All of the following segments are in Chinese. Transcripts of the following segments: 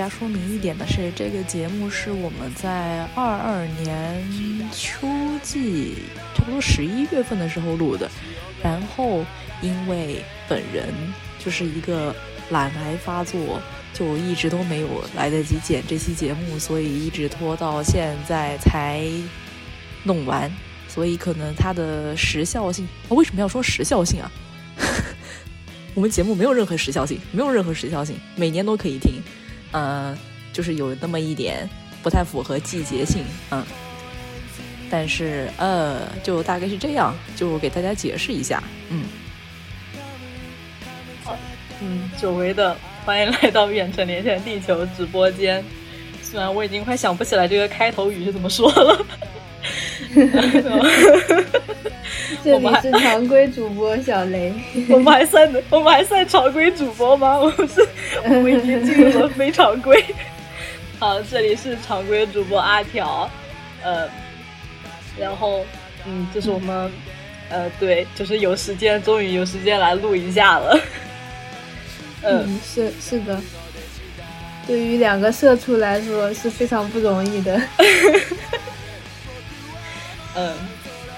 家说明一点的是，这个节目是我们在二二年秋季，差不多十一月份的时候录的。然后因为本人就是一个懒癌发作，就一直都没有来得及剪这期节目，所以一直拖到现在才弄完。所以可能它的时效性，为什么要说时效性啊？我们节目没有任何时效性，没有任何时效性，每年都可以听。嗯、就是有那么一点不太符合季节性，嗯。但是呃，就大概是这样，就给大家解释一下，嗯。嗯，久违的欢迎来到远程连线地球直播间。虽然我已经快想不起来这个开头语是怎么说了。这里是常规主播小雷，我们还算我们还算常规主播吗？我们是，我们已经进入了非常规。好，这里是常规主播阿条，呃，然后嗯，这是我们呃，对，就是有时间，终于有时间来录一下了。嗯，嗯，是是的，对于两个社畜来说是非常不容易的。嗯，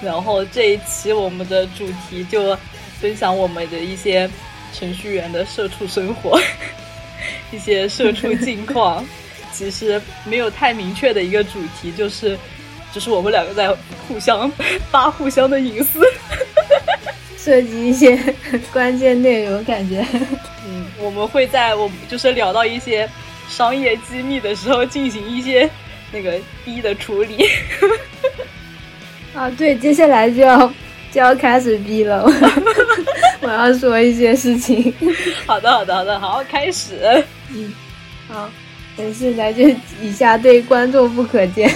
然后这一期我们的主题就分享我们的一些程序员的社畜生活，一些社畜近况。其实没有太明确的一个主题，就是就是我们两个在互相 扒互相的隐私。涉及一些关键内容，感觉嗯，我们会在我们就是聊到一些商业机密的时候进行一些那个逼的处理。啊，对，接下来就要就要开始逼了，我要说一些事情。好的，好的，好的，好，开始。嗯，好，但是来就以下对观众不可见。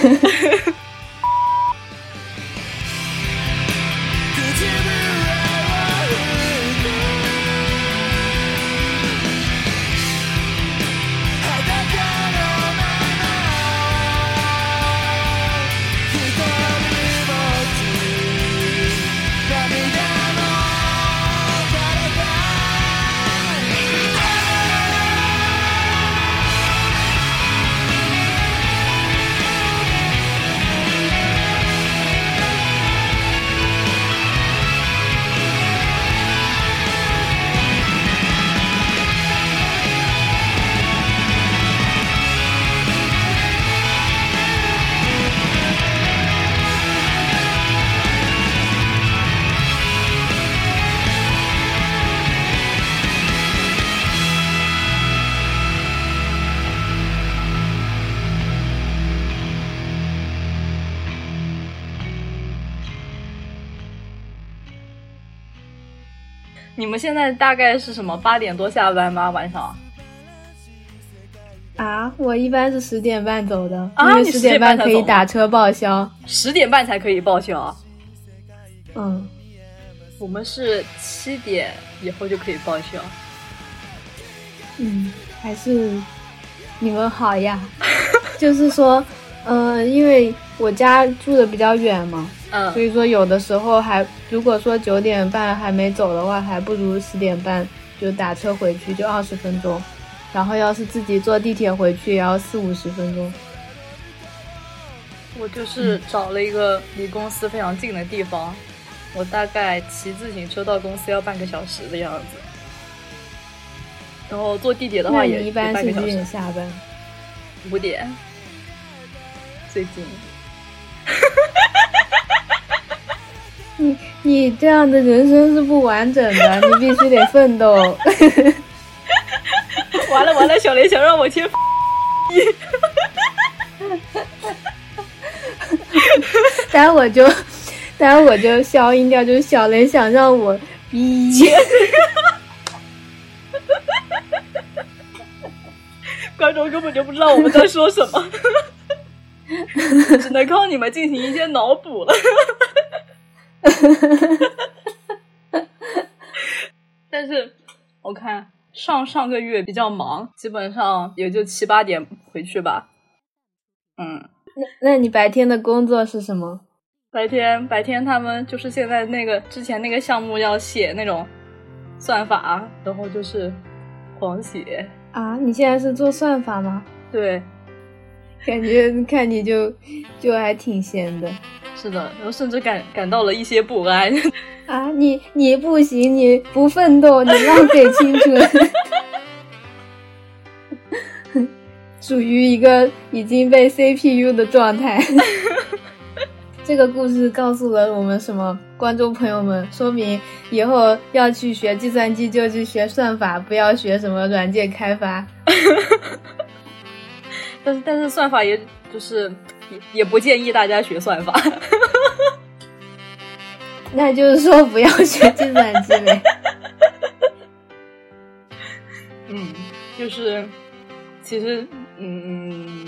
们现在大概是什么八点多下班吗？晚上？啊，我一般是十点半走的，因为十10点半半可以打车报销。十点半才可以报销。嗯，我们是七点以后就可以报销。嗯，还是你们好呀。就是说，嗯、因为我家住的比较远嘛，嗯所以说有的时候还，如果说九点半还没走的话，还不如十点半就打车回去，就二十分钟。然后要是自己坐地铁回去，也要四五十分钟。我就是找了一个离公司非常近的地方，我大概骑自行车到公司要半个小时的样子。然后坐地铁的话也一般是几点下班？五点，最近。你你这样的人生是不完整的，你必须得奋斗。完了完了，小雷想让我切 待会我就，待会我就消音掉，就是小雷想让我逼。观众根本就不知道我们在说什么，只能靠你们进行一些脑补了。哈，但是我看上上个月比较忙，基本上也就七八点回去吧。嗯，那那你白天的工作是什么？白天白天他们就是现在那个之前那个项目要写那种算法，然后就是狂写啊。你现在是做算法吗？对，感觉看你就就还挺闲的。是的，然后甚至感感到了一些不安。啊，你你不行，你不奋斗，你浪费青春，属于一个已经被 CPU 的状态。这个故事告诉了我们什么？观众朋友们，说明以后要去学计算机就去学算法，不要学什么软件开发。但是，但是算法也就是也也不建议大家学算法。那就是说不要学计算机呗。嗯，就是其实，嗯，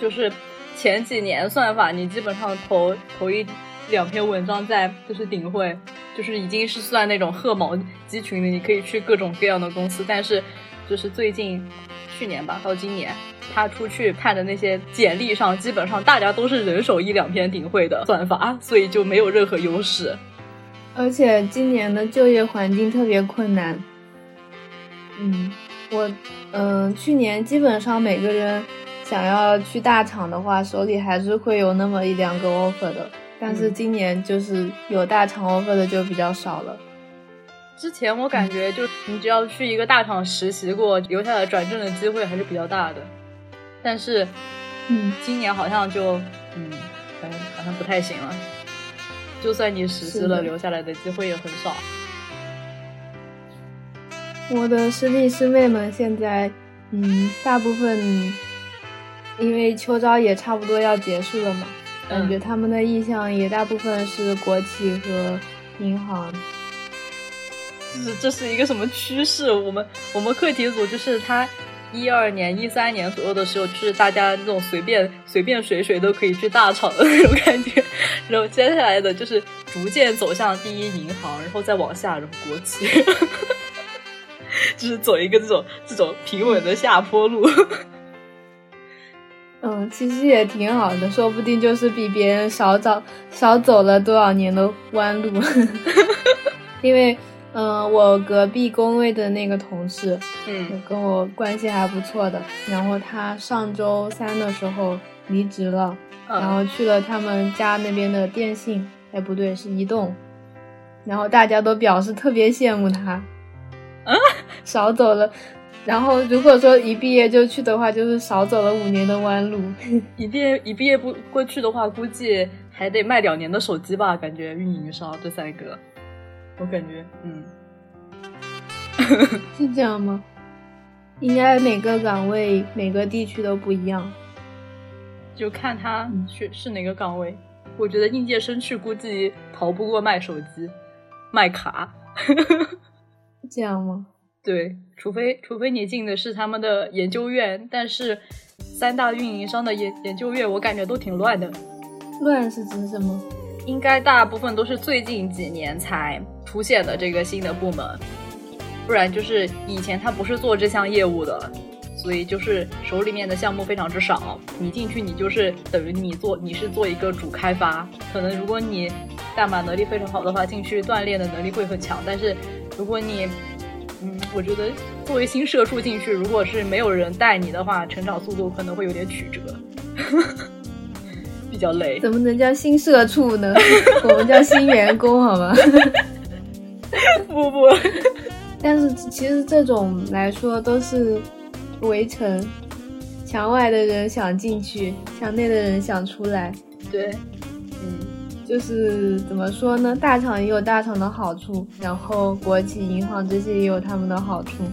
就是前几年算法，你基本上投投一两篇文章在就是顶会，就是已经是算那种鹤毛鸡群的，你可以去各种各样的公司。但是，就是最近去年吧，到今年。他出去看的那些简历上，基本上大家都是人手一两篇顶会的算法，所以就没有任何优势。而且今年的就业环境特别困难。嗯，我嗯，去年基本上每个人想要去大厂的话，手里还是会有那么一两个 offer 的，但是今年就是有大厂 offer 的就比较少了。之前我感觉，就你只要去一个大厂实习过，留下来转正的机会还是比较大的。但是，嗯，今年好像就，嗯，反正好像不太行了。就算你实习了，留下来的机会也很少。我的师弟师妹们现在，嗯，大部分因为秋招也差不多要结束了嘛，感觉他们的意向也大部分是国企和银行。这是这是一个什么趋势？我们我们课题组就是他。一二年、一三年左右的时候，就是大家那种随便随便谁谁都可以去大厂的那种感觉，然后接下来的就是逐渐走向第一银行，然后再往下，然后国企，就是走一个这种这种平稳的下坡路。嗯，其实也挺好的，说不定就是比别人少走少走了多少年的弯路，因为。嗯，我隔壁工位的那个同事，嗯，跟我关系还不错的。然后他上周三的时候离职了，然后去了他们家那边的电信，哎，不对，是移动。然后大家都表示特别羡慕他，啊，少走了。然后如果说一毕业就去的话，就是少走了五年的弯路。一毕业一毕业不过去的话，估计还得卖两年的手机吧？感觉运营商这三个。我感觉，嗯，是这样吗？应该每个岗位、每个地区都不一样，就看他去是哪个岗位。我觉得应届生去估计逃不过卖手机、卖卡，这样吗？对，除非除非你进的是他们的研究院，但是三大运营商的研研究院，我感觉都挺乱的。乱是指什么？应该大部分都是最近几年才。出现的这个新的部门，不然就是以前他不是做这项业务的，所以就是手里面的项目非常之少。你进去，你就是等于你做，你是做一个主开发。可能如果你代码能力非常好的话，进去锻炼的能力会很强。但是如果你，嗯，我觉得作为新社畜进去，如果是没有人带你的话，成长速度可能会有点曲折，比较累。怎么能叫新社畜呢？我们叫新员工，好吗？不 不，但是其实这种来说都是围城，墙外的人想进去，墙内的人想出来。对，嗯，就是怎么说呢？大厂也有大厂的好处，然后国企、银行这些也有他们的好处。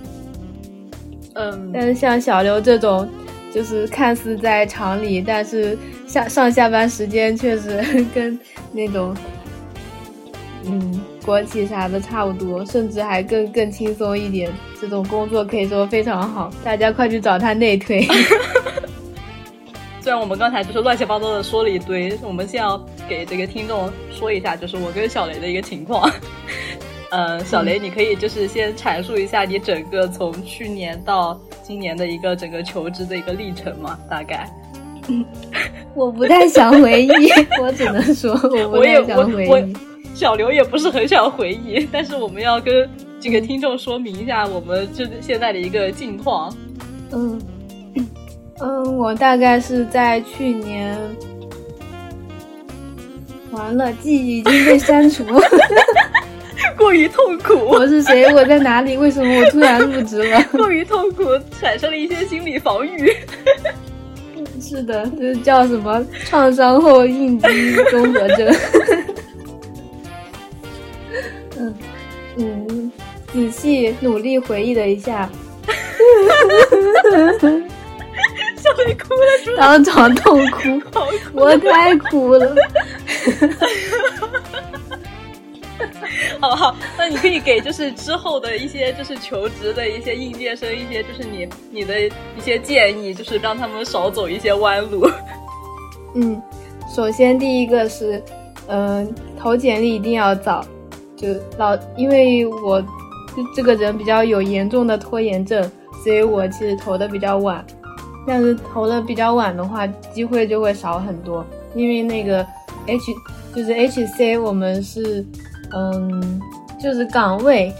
嗯，但是像小刘这种，就是看似在厂里，但是下上下班时间确实 跟那种，嗯。国企啥的差不多，甚至还更更轻松一点。这种工作可以说非常好，大家快去找他内推。虽然我们刚才就是乱七八糟的说了一堆，我们先要给这个听众说一下，就是我跟小雷的一个情况。嗯，小雷，你可以就是先阐述一下你整个从去年到今年的一个整个求职的一个历程嘛？大概。我不太想回忆，我只能说我不太想回忆。小刘也不是很想回忆，但是我们要跟这个听众说明一下，我们这现在的一个近况。嗯嗯，我大概是在去年，完了，记忆已经被删除。过于痛苦，我是谁？我在哪里？为什么我突然入职了？过于痛苦，产生了一些心理防御。是的，这叫什么创伤后应激综合症？仔细努力回忆了一下，小雷哭了，当场痛哭，我太苦了。好好，那你可以给就是之后的一些就是求职的一些应届生一些就是你你的一些建议，就是让他们少走一些弯路。嗯，首先第一个是，嗯，投简历一定要早，就老，因为我这个人比较有严重的拖延症，所以我其实投的比较晚。但是投的比较晚的话，机会就会少很多，因为那个 H 就是 HC，我们是。嗯，就是岗位，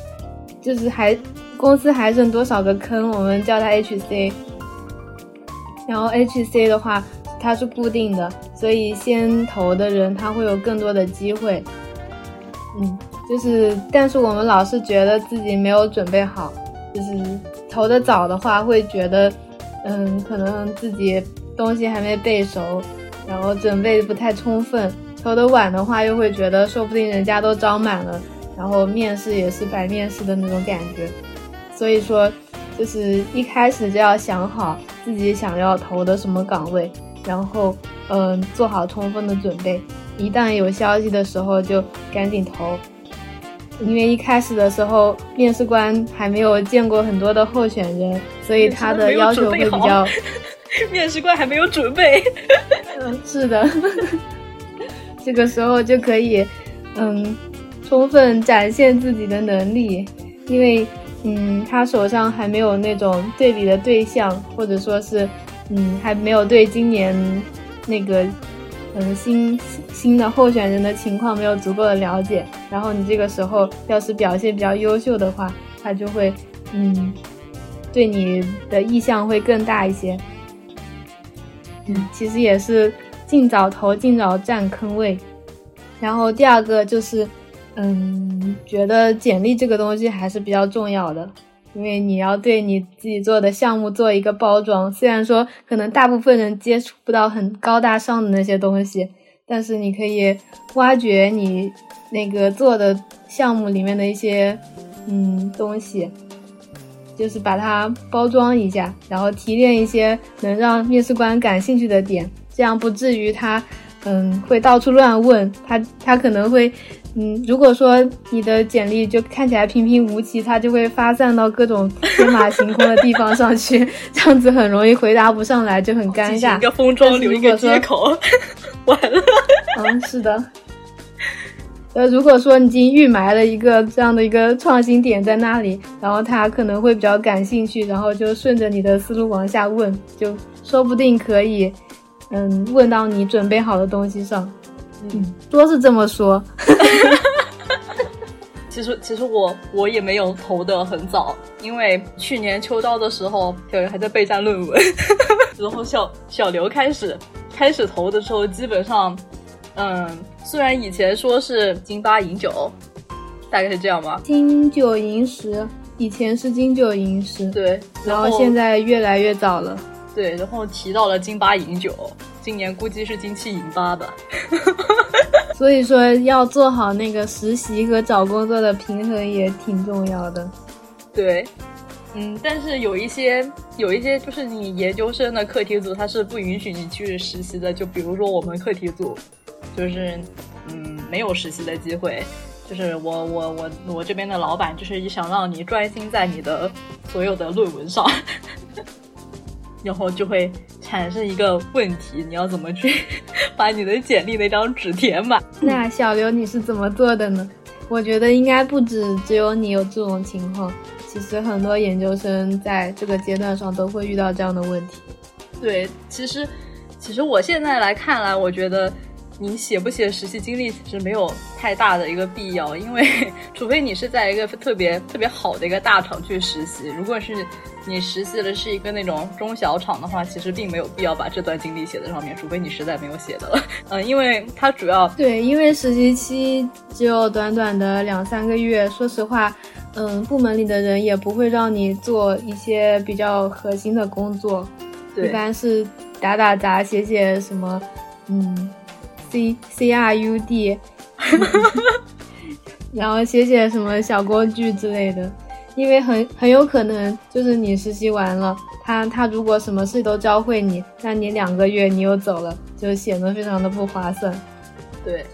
就是还公司还剩多少个坑，我们叫它 HC。然后 HC 的话，它是固定的，所以先投的人他会有更多的机会。嗯，就是，但是我们老是觉得自己没有准备好，就是投的早的话，会觉得，嗯，可能自己东西还没背熟，然后准备不太充分。投的晚的话，又会觉得说不定人家都招满了，然后面试也是白面试的那种感觉。所以说，就是一开始就要想好自己想要投的什么岗位，然后嗯做好充分的准备。一旦有消息的时候就赶紧投，因为一开始的时候面试官还没有见过很多的候选人，所以他的要求会比较。面试官还没有准备。嗯，是的。这个时候就可以，嗯，充分展现自己的能力，因为，嗯，他手上还没有那种对比的对象，或者说是，嗯，还没有对今年那个，嗯，新新的候选人的情况没有足够的了解。然后你这个时候要是表现比较优秀的话，他就会，嗯，对你的意向会更大一些。嗯，其实也是。尽早投，尽早占坑位。然后第二个就是，嗯，觉得简历这个东西还是比较重要的，因为你要对你自己做的项目做一个包装。虽然说可能大部分人接触不到很高大上的那些东西，但是你可以挖掘你那个做的项目里面的一些嗯东西，就是把它包装一下，然后提炼一些能让面试官感兴趣的点。这样不至于他，嗯，会到处乱问他，他可能会，嗯，如果说你的简历就看起来平平无奇，他就会发散到各种 天马行空的地方上去，这样子很容易回答不上来，就很尴尬。一个封装留一个接口，完了。嗯，是的。呃，如果说你已经预埋了一个这样的一个创新点在那里，然后他可能会比较感兴趣，然后就顺着你的思路往下问，就说不定可以。嗯，问到你准备好的东西上，嗯，说是这么说。其实，其实我我也没有投的很早，因为去年秋招的时候，小刘还在备战论文，然后小小刘开始开始投的时候，基本上，嗯，虽然以前说是金八银九，大概是这样吧，金九银十，以前是金九银十，对，然后现在越来越早了。对，然后提到了金八银九，今年估计是金七银八吧。所以说要做好那个实习和找工作的平衡也挺重要的。对，嗯，但是有一些有一些就是你研究生的课题组，它是不允许你去实习的。就比如说我们课题组，就是嗯没有实习的机会。就是我我我我这边的老板就是想让你专心在你的所有的论文上。然后就会产生一个问题，你要怎么去 把你的简历那张纸填满？那小刘你是怎么做的呢？我觉得应该不止只有你有这种情况，其实很多研究生在这个阶段上都会遇到这样的问题。对，其实，其实我现在来看来，我觉得你写不写实习经历其实没有太大的一个必要，因为 除非你是在一个特别特别好的一个大厂去实习，如果是你实习的是一个那种中小厂的话，其实并没有必要把这段经历写在上面，除非你实在没有写的了。嗯，因为它主要对，因为实习期只有短短的两三个月，说实话，嗯，部门里的人也不会让你做一些比较核心的工作。一般是打打杂、写写什么，嗯，C C R U D，然后写写什么小工具之类的。因为很很有可能就是你实习完了，他他如果什么事都教会你，那你两个月你又走了，就显得非常的不划算。对，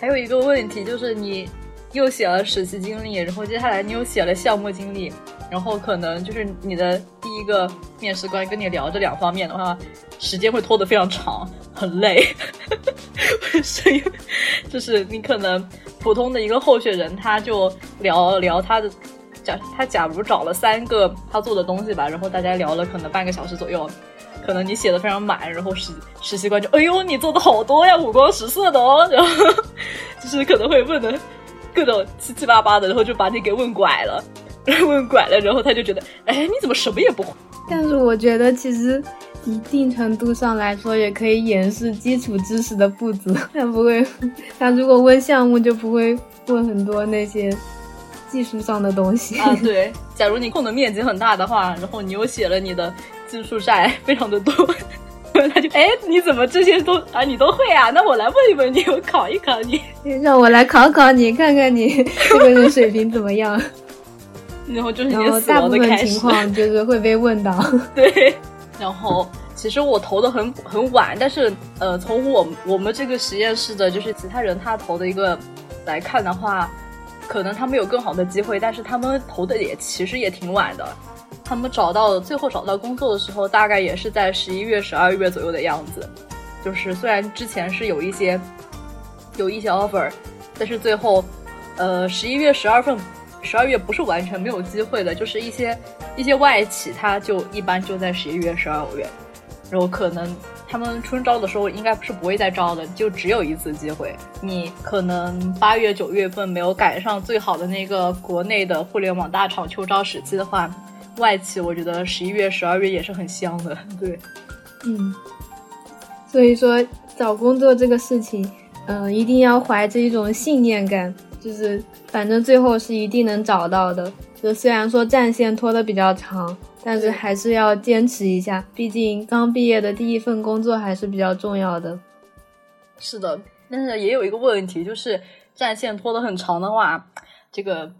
还有一个问题就是你又写了实习经历，然后接下来你又写了项目经历。然后可能就是你的第一个面试官跟你聊这两方面的话，时间会拖得非常长，很累。所以就是你可能普通的一个候选人，他就聊聊他的假他假如找了三个他做的东西吧，然后大家聊了可能半个小时左右，可能你写的非常满，然后实实习官就哎呦你做的好多呀，五光十色的哦，然后就是可能会问的各种七七八八的，然后就把你给问拐了。问拐了，然后他就觉得，哎，你怎么什么也不会？但是我觉得其实一定程度上来说，也可以掩饰基础知识的不足。他不会，他如果问项目，就不会问很多那些技术上的东西啊。对，假如你空的面积很大的话，然后你又写了你的技术债非常的多，他就，哎，你怎么这些都啊你都会啊？那我来问一问你，我考一考你，让我来考考你，看看你 这个人水平怎么样。然后就是你的死亡的开始，情况就是会被问到。对，然后其实我投的很很晚，但是呃，从我我们这个实验室的，就是其他人他投的一个来看的话，可能他们有更好的机会，但是他们投的也其实也挺晚的。他们找到最后找到工作的时候，大概也是在十一月、十二月左右的样子。就是虽然之前是有一些有一些 offer，但是最后呃十一月、十二份。十二月不是完全没有机会的，就是一些一些外企，它就一般就在十一月、十二月，然后可能他们春招的时候应该是不会再招的，就只有一次机会。你可能八月、九月份没有赶上最好的那个国内的互联网大厂秋招时期的话，外企我觉得十一月、十二月也是很香的。对，嗯，所以说找工作这个事情，嗯，一定要怀着一种信念感。就是，反正最后是一定能找到的。就虽然说战线拖得比较长，但是还是要坚持一下。毕竟刚毕业的第一份工作还是比较重要的。是的，但是也有一个问题，就是战线拖得很长的话，这个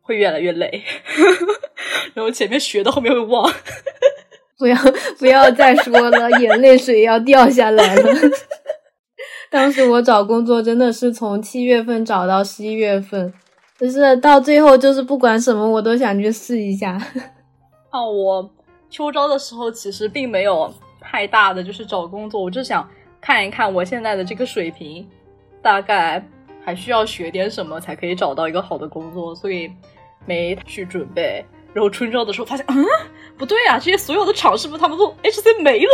会越来越累，然后前面学的后面会忘。不要不要再说了，眼泪水要掉下来了。当时我找工作真的是从七月份找到十一月份，就是到最后就是不管什么我都想去试一下。啊，我秋招的时候其实并没有太大的就是找工作，我就想看一看我现在的这个水平，大概还需要学点什么才可以找到一个好的工作，所以没去准备。然后春招的时候发现，嗯，不对啊，这些所有的厂是不是他们都 HC 没了？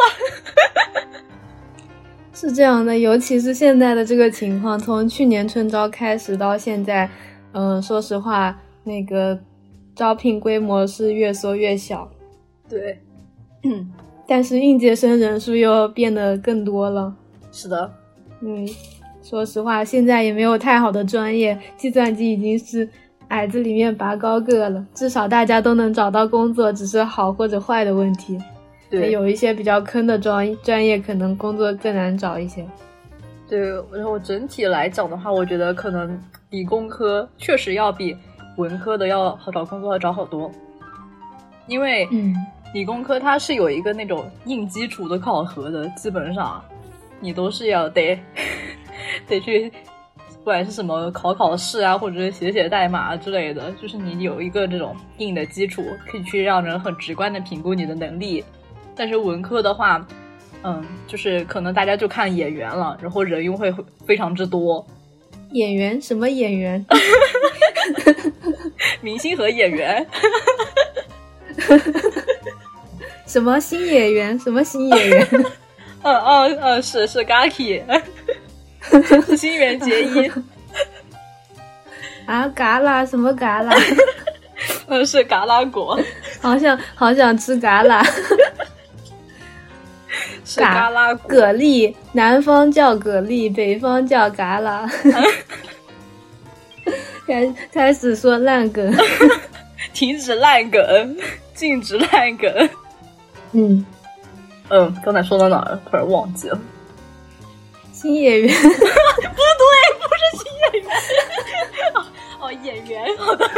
是这样的，尤其是现在的这个情况，从去年春招开始到现在，嗯，说实话，那个招聘规模是越缩越小。对，嗯，但是应届生人数又变得更多了。是的，嗯，说实话，现在也没有太好的专业，计算机已经是矮子里面拔高个了，至少大家都能找到工作，只是好或者坏的问题。对，有一些比较坑的专专业，可能工作更难找一些。对，然后整体来讲的话，我觉得可能理工科确实要比文科的要好找工作要找好多。因为，嗯，理工科它是有一个那种硬基础的考核的，基本上你都是要得 得去，不管是什么考考试啊，或者是写写代码之类的，就是你有一个这种硬的基础，可以去让人很直观的评估你的能力。但是文科的话，嗯，就是可能大家就看眼缘了，然后人又会非常之多，演员什么演员？明星和演员。什么新演员？什么新演员？嗯嗯嗯，是是 Gaki，是 新垣结衣。啊，嘎啦什么嘎啦？嗯，是嘎啦果。好想好想吃嘎啦。是嘎啦蛤蜊，南方叫蛤蜊，北方叫嘎啦。开 开始说烂梗，停止烂梗，禁止烂梗。嗯嗯，刚才说到哪儿了？突然忘记了。新演员？不对，不是新演员。哦哦，演员。好的。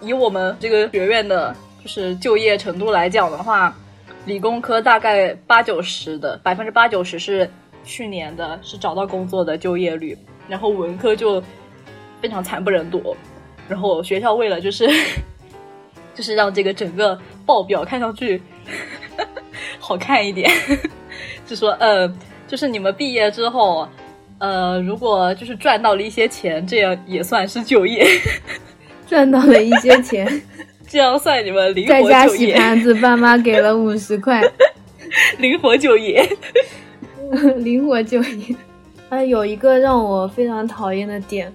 以我们这个学院的，就是就业程度来讲的话，理工科大概八九十的百分之八九十是去年的，是找到工作的就业率。然后文科就非常惨不忍睹。然后学校为了就是 就是让这个整个报表看上去 好看一点，就说呃，就是你们毕业之后，呃，如果就是赚到了一些钱，这样也算是就业。赚到了一些钱，这样算你们灵活就业在家。洗盘子，爸妈给了五十块，灵活就业。灵活就业。啊，有一个让我非常讨厌的点，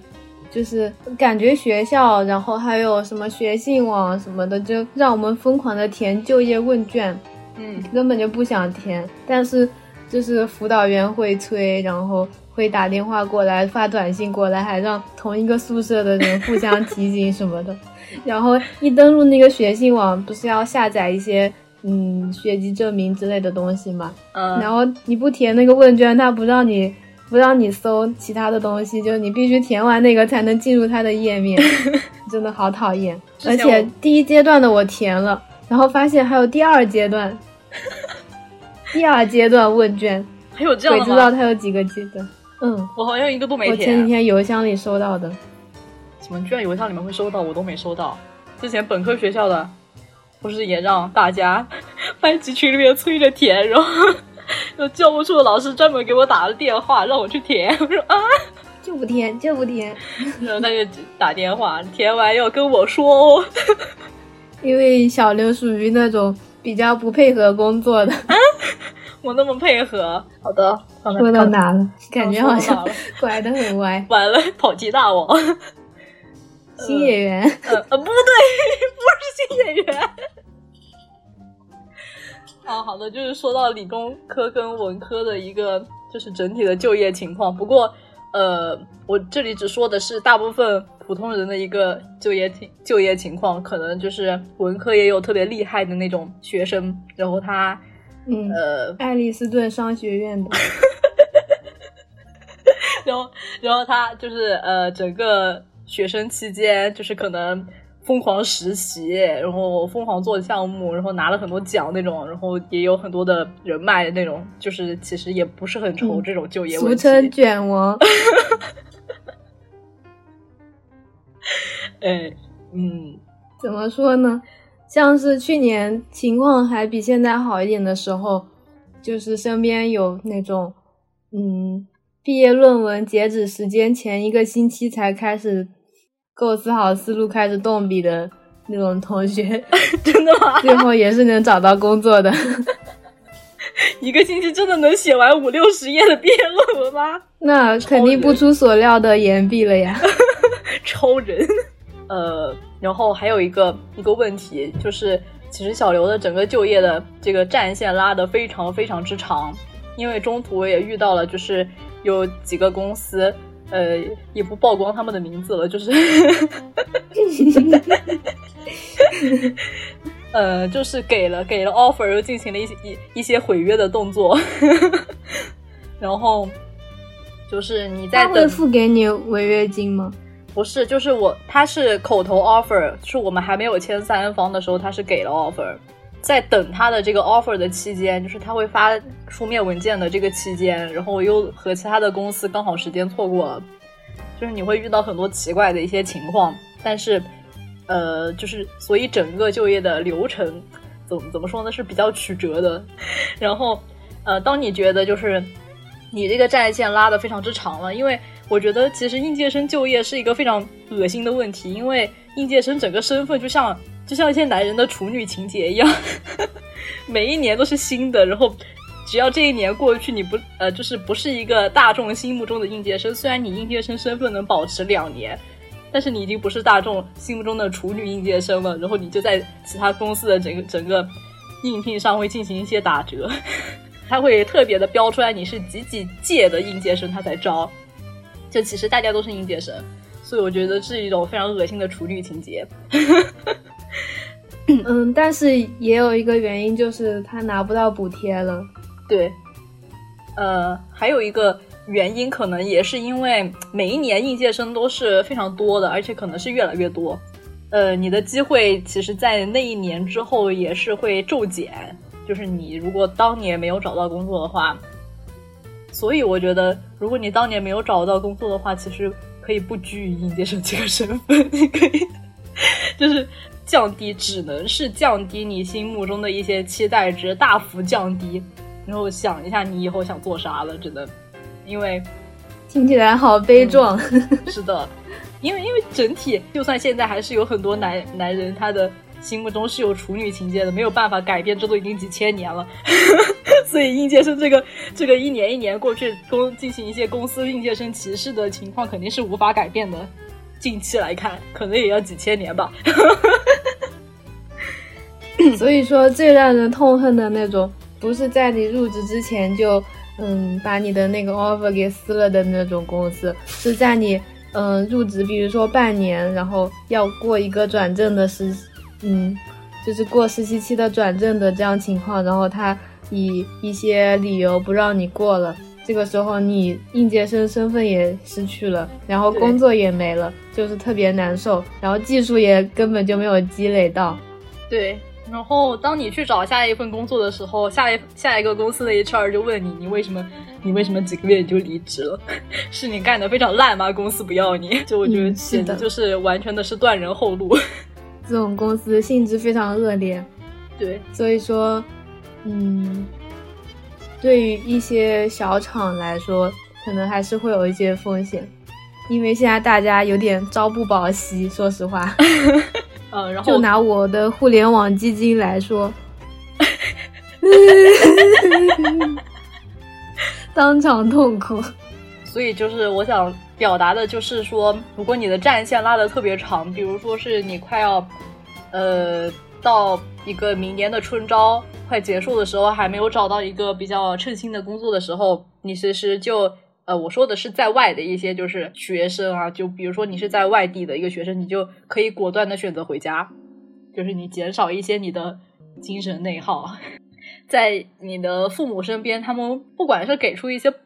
就是感觉学校，然后还有什么学信网什么的，就让我们疯狂的填就业问卷，嗯，根本就不想填，但是就是辅导员会催，然后会打电话过来，发短信过来，还让同一个宿舍的人互相提醒什么的。然后一登录那个学信网，不是要下载一些嗯学籍证明之类的东西嘛？嗯然后你不填那个问卷，他不让你不让你搜其他的东西，就是你必须填完那个才能进入它的页面，真的好讨厌。而且第一阶段的我填了，然后发现还有第二阶段，第二阶段问卷，还有这样鬼知道？它有几个阶段。嗯，我好像一个都没我前几。天邮箱里收到的。怎么居然邮箱里面会收到，我都没收到。之前本科学校的，不是也让大家 班级群里面催着填，然后有 教务处的老师专门给我打了电话让我去填，我说啊，就不填，就不填，然后他就打电话填完要跟我说哦。因为小刘属于那种比较不配合工作的。啊我那么配合，好的，说到哪了？感觉好像拐得很歪。完了，跑题大王。新演员，呃呃，不对，不是新演员。啊，好的，就是说到理工科跟文科的一个就是整体的就业情况。不过，呃，我这里只说的是大部分普通人的一个就业情就业情况，可能就是文科也有特别厉害的那种学生，然后他嗯，呃，爱丽斯顿商学院的。然后然后他就是呃整个学生期间就是可能疯狂实习，然后疯狂做项目，然后拿了很多奖那种，然后也有很多的人脉的那种，就是其实也不是很愁嗯这种就业俗问题。称卷王。哎，嗯，怎么说呢？像是去年情况还比现在好一点的时候，就是身边有那种，嗯，毕业论文截止时间前一个星期才开始构思好思路，开始动笔的那种同学，真的吗？最后也是能找到工作的。一个星期真的能写完五六十页的毕业论文吗？那肯定不出所料的延毕了呀。超人。呃，然后还有一个一个问题就是，其实小刘的整个就业的这个战线拉得非常非常之长，因为中途我也遇到了，就是有几个公司，呃，也不曝光他们的名字了，就是，呃，就是给了给了 offer，又进行了一些一一些毁约的动作，然后就是你在他等会付给你违约金吗？不是，就是我，他是口头 offer，是我们还没有签三方的时候，他是给了 offer，在等他的这个 offer 的期间，就是他会发书面文件的这个期间，然后又和其他的公司刚好时间错过了，就是你会遇到很多奇怪的一些情况，但是，呃，就是所以整个就业的流程怎么怎么说呢，是比较曲折的，然后，呃，当你觉得就是你这个战线拉得非常之长了，因为我觉得其实应届生就业是一个非常恶心的问题，因为应届生整个身份就像就像一些男人的处女情节一样，每一年都是新的，然后只要这一年过去，你不呃就是不是一个大众心目中的应届生，虽然你应届生身份能保持两年。但是你已经不是大众心目中的处女应届生了，然后你就在其他公司的整个整个应聘上会进行一些打折，他会特别的标出来你是几几届的应届生，他才招。就其实大家都是应届生，所以我觉得是一种非常恶心的处女情节。嗯，但是也有一个原因就是他拿不到补贴了。对，呃，还有一个。原因可能也是因为每一年应届生都是非常多的，而且可能是越来越多。呃，你的机会其实，在那一年之后也是会骤减。就是你如果当年没有找到工作的话，所以我觉得，如果你当年没有找到工作的话，其实可以不拘于应届生这个身份，你可以 就是降低，只能是降低你心目中的一些期待值，大幅降低，然后想一下你以后想做啥了，真的。因为听起来好悲壮。是的，因为因为整体，就算现在还是有很多男男人，他的心目中是有处女情节的，没有办法改变，这都已经几千年了。所以应届生这个这个一年一年过去，公进行一些公司应届生歧视的情况，肯定是无法改变的。近期来看，可能也要几千年吧。所以说，最让人痛恨的那种，不是在你入职之前就。嗯，把你的那个 offer 给撕了的那种公司，是在你嗯入职，比如说半年，然后要过一个转正的实，嗯，就是过实习期的转正的这样情况，然后他以一些理由不让你过了，这个时候你应届生身份也失去了，然后工作也没了，就是特别难受，然后技术也根本就没有积累到，对。然后，当你去找下一份工作的时候，下一下一个公司的 HR 就问你：“你为什么？你为什么几个月就离职了？是你干的非常烂吗？公司不要你？”就我觉得简直就是完全的是断人后路。这种公司性质非常恶劣。对，所以说，嗯，对于一些小厂来说，可能还是会有一些风险，因为现在大家有点朝不保夕。说实话。嗯，然后就拿我的互联网基金来说，当场痛哭。所以就是我想表达的，就是说，如果你的战线拉的特别长，比如说是你快要，呃，到一个明年的春招快结束的时候，还没有找到一个比较称心的工作的时候，你其实就。呃，我说的是在外的一些就是学生啊，就比如说你是在外地的一个学生，你就可以果断的选择回家，就是你减少一些你的精神内耗，在你的父母身边，他们不管是给出一些不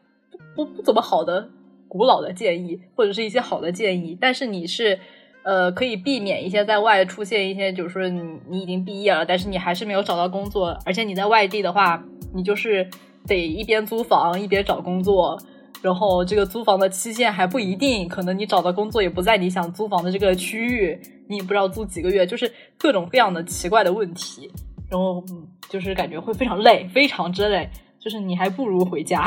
不不怎么好的古老的建议，或者是一些好的建议，但是你是呃可以避免一些在外出现一些，就是说你你已经毕业了，但是你还是没有找到工作，而且你在外地的话，你就是得一边租房一边找工作。然后这个租房的期限还不一定，可能你找到工作也不在你想租房的这个区域，你也不知道租几个月，就是各种各样的奇怪的问题，然后就是感觉会非常累，非常之累，就是你还不如回家。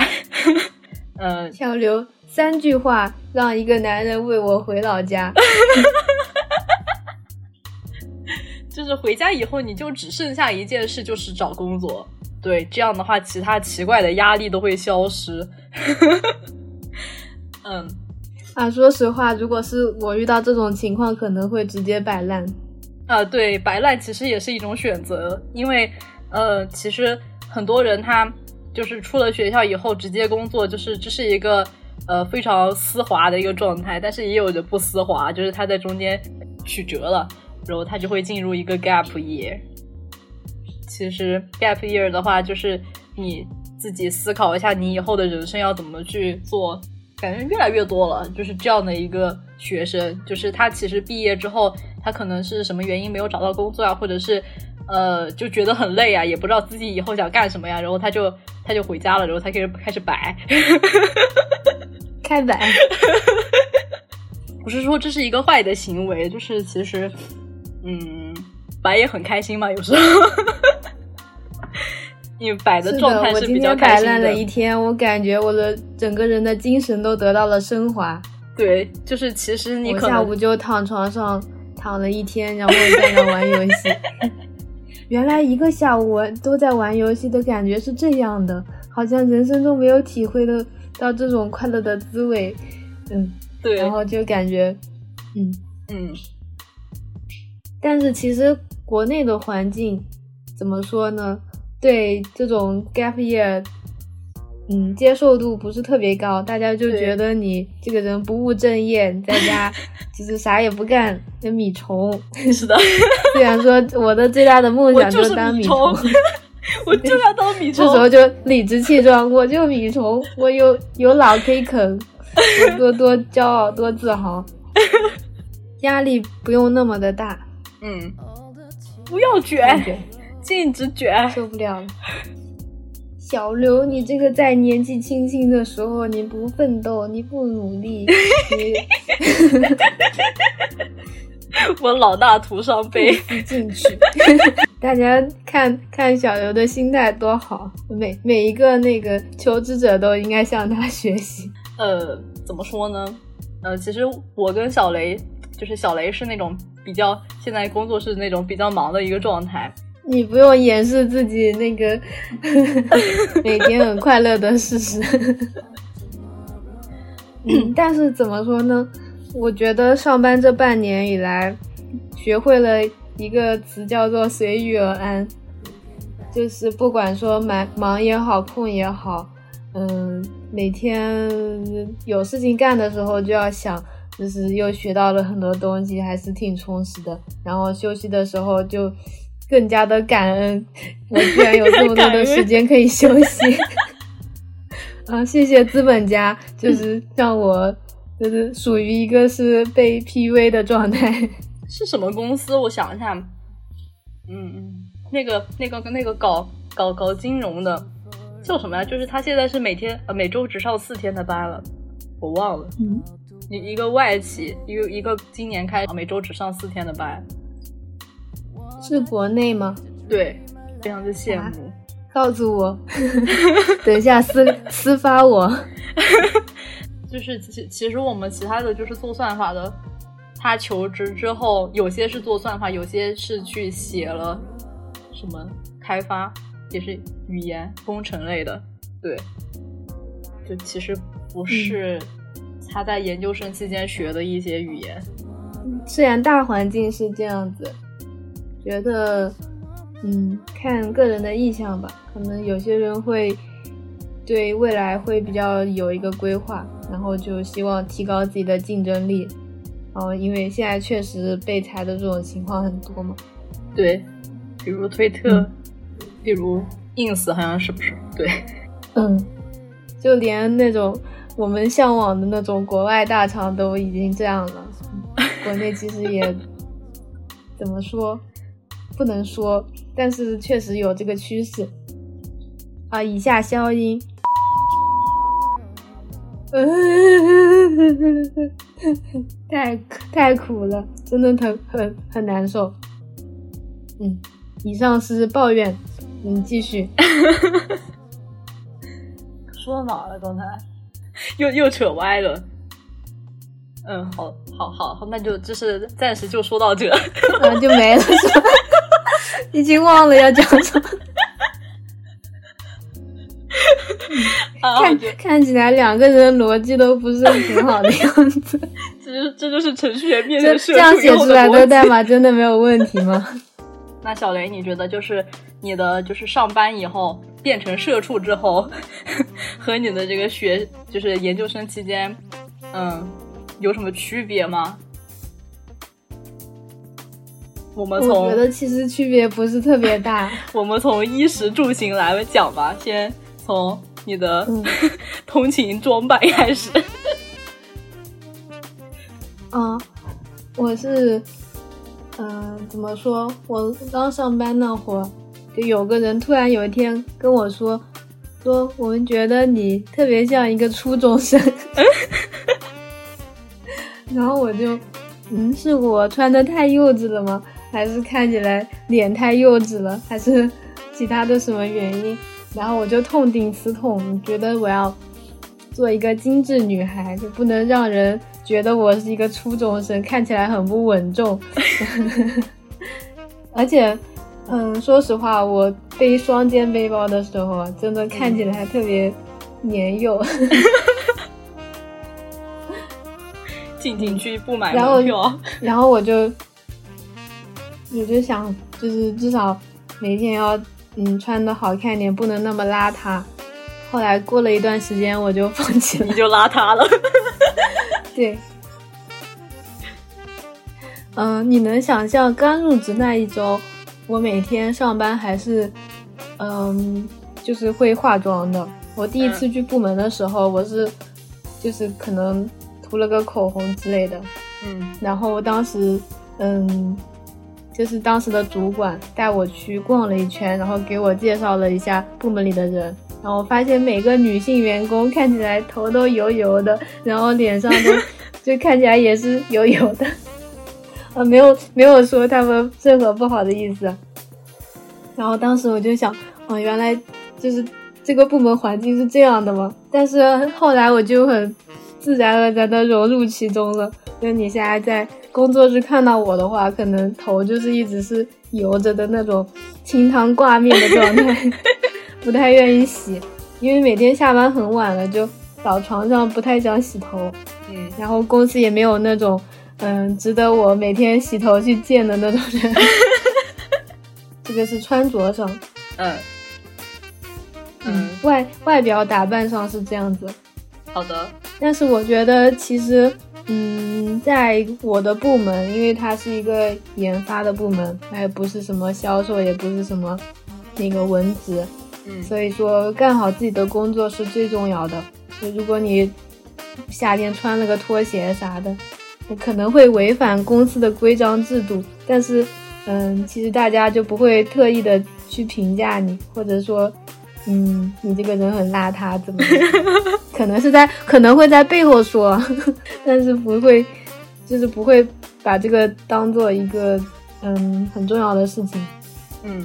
嗯，小刘三句话让一个男人为我回老家，就是回家以后你就只剩下一件事，就是找工作。对，这样的话，其他奇怪的压力都会消失。嗯，啊，说实话，如果是我遇到这种情况，可能会直接摆烂。啊，对，摆烂其实也是一种选择，因为，呃，其实很多人他就是出了学校以后直接工作，就是这是一个呃非常丝滑的一个状态，但是也有的不丝滑，就是他在中间曲折了，然后他就会进入一个 gap year。其实 gap year 的话，就是你自己思考一下，你以后的人生要怎么去做。感觉越来越多了，就是这样的一个学生，就是他其实毕业之后，他可能是什么原因没有找到工作啊，或者是呃就觉得很累啊，也不知道自己以后想干什么呀，然后他就他就回家了，然后他开始开始摆，开摆。不是说这是一个坏的行为，就是其实嗯。白也很开心嘛，有时候，你摆的状态我今比较开心天摆烂了。一天，我感觉我的整个人的精神都得到了升华。对，就是其实你我可能下午就躺床上躺了一天，然后在那玩游戏。原来一个下午我都在玩游戏的感觉是这样的，好像人生中没有体会的到这种快乐的滋味。嗯，对，然后就感觉，嗯，嗯，但是其实国内的环境怎么说呢？对这种 gap year，嗯，接受度不是特别高，大家就觉得你这个人不务正业，你在家 就是啥也不干，跟米虫。是的，虽然说我的最大的梦想就是当米米虫虫，我就要当米虫。这时候就理直气壮，我就米虫，我有有老可以啃，我多多骄傲，多自豪，压力不用那么的大，嗯，不要感卷，觉禁止卷。受不了了。小刘，你这个在年纪轻轻的时候，你不奋斗，你不努力，你 我老大徒伤悲。不进去。大家看看小刘的心态多好，每每一个那个求职者都应该向他学习。呃，怎么说呢？呃，其实我跟小雷，就是小雷是那种比较现在工作是那种比较忙的一个状态。你不用掩饰自己那个 每天很快乐的事实。嗯，但是怎么说呢？我觉得上班这半年以来，学会了一个词叫做随遇而安，就是不管说忙忙也好，空也好，嗯，每天有事情干的时候就要想，就是又学到了很多东西，还是挺充实的。然后休息的时候就更加的感恩，我居然有这么多的时间可以休息。啊，谢谢资本家，就是让我 就是属于一个是被 PUA 的状态。是什么公司？我想一下，嗯嗯，那个那个那个搞搞搞金融的叫什么呀？就是他现在是每天呃每周只上四天的班了，我忘了。嗯，一一个外企，一个一个今年开每周只上四天的班，是国内吗？对，非常的羡慕。告诉我，等一下私私发我。就是其其实我们其他的就是做算法的，他求职之后，有些是做算法，有些是去写了什么开发，也是语言工程类的。对，就其实不是他在研究生期间学的一些语言。虽然大环境是这样子，觉得，嗯，看个人的意向吧。可能有些人会对未来会比较有一个规划，然后就希望提高自己的竞争力。哦，因为现在确实被裁的这种情况很多嘛。对，比如推特，嗯比如 ins，好像是不是？对，嗯，就连那种我们向往的那种国外大厂都已经这样了，国内其实也怎么说，不能说，但是确实有这个趋势。啊，以下消音。太太苦了，真的疼很很难受。嗯，以上是抱怨，你，继续。说到哪了？刚才 又又扯歪了。嗯，好，好，好，好，那就就是暂时就说到这。啊，就没了是吧？已经忘了要讲什么。啊，看看起来两个人逻辑都不是很好的样子。这就这就是程序员面这对社这样写出来的。代码真的没有问题吗？那小雷，你觉得就是你的就是上班以后变成社畜之后，和你的这个学就是研究生期间，嗯，有什么区别吗？我们我觉得其实区别不是特别大。我们从衣食住行来讲吧，先从你的嗯 通勤装扮开始。啊，我是，嗯、怎么说？我刚上班那会儿，就有个人突然有一天跟我说，说我们觉得你特别像一个初中生。然后我就，嗯，是我穿的太幼稚了吗？还是看起来脸太幼稚了？还是其他的什么原因，然后我就痛定思痛，觉得我要做一个精致女孩，就不能让人觉得我是一个初中生，看起来很不稳重。而且，嗯，说实话，我背双肩背包的时候，真的看起来还特别年幼。进景区不买然后门票，然后我就，我就想，就是至少每天要嗯穿的好看一点，不能那么邋遢。后来过了一段时间，我就放弃了你。就邋遢了。对，嗯，你能想象刚入职那一周，我每天上班还是，嗯，就是会化妆的。我第一次去部门的时候，我是，就是可能涂了个口红之类的，嗯然后当时，嗯，就是当时的主管带我去逛了一圈，然后给我介绍了一下部门里的人，然后发现每个女性员工看起来头都油油的，然后脸上都 就看起来也是油油的，呃，没有没有说他们任何不好的意思。然后当时我就想，哦，原来就是这个部门环境是这样的吗？但是后来我就很自然而然的融入其中了。那你现在在工作室看到我的话，可能头就是一直是油着的那种清汤挂面的状态，不太愿意洗，因为每天下班很晚了，就倒床上不太想洗头。嗯，然后公司也没有那种嗯值得我每天洗头去见的那种人。这个是穿着上，嗯嗯，外外表打扮上是这样子，好的，但是我觉得其实，嗯，在我的部门，因为它是一个研发的部门，它也不是什么销售，也不是什么那个文职，嗯。所以说干好自己的工作是最重要的。就如果你夏天穿了个拖鞋啥的，可能会违反公司的规章制度，但是，嗯，其实大家就不会特意的去评价你，或者说，嗯，你这个人很邋遢怎么？可能是在可能会在背后说，但是不会，就是不会把这个当做一个嗯很重要的事情。嗯，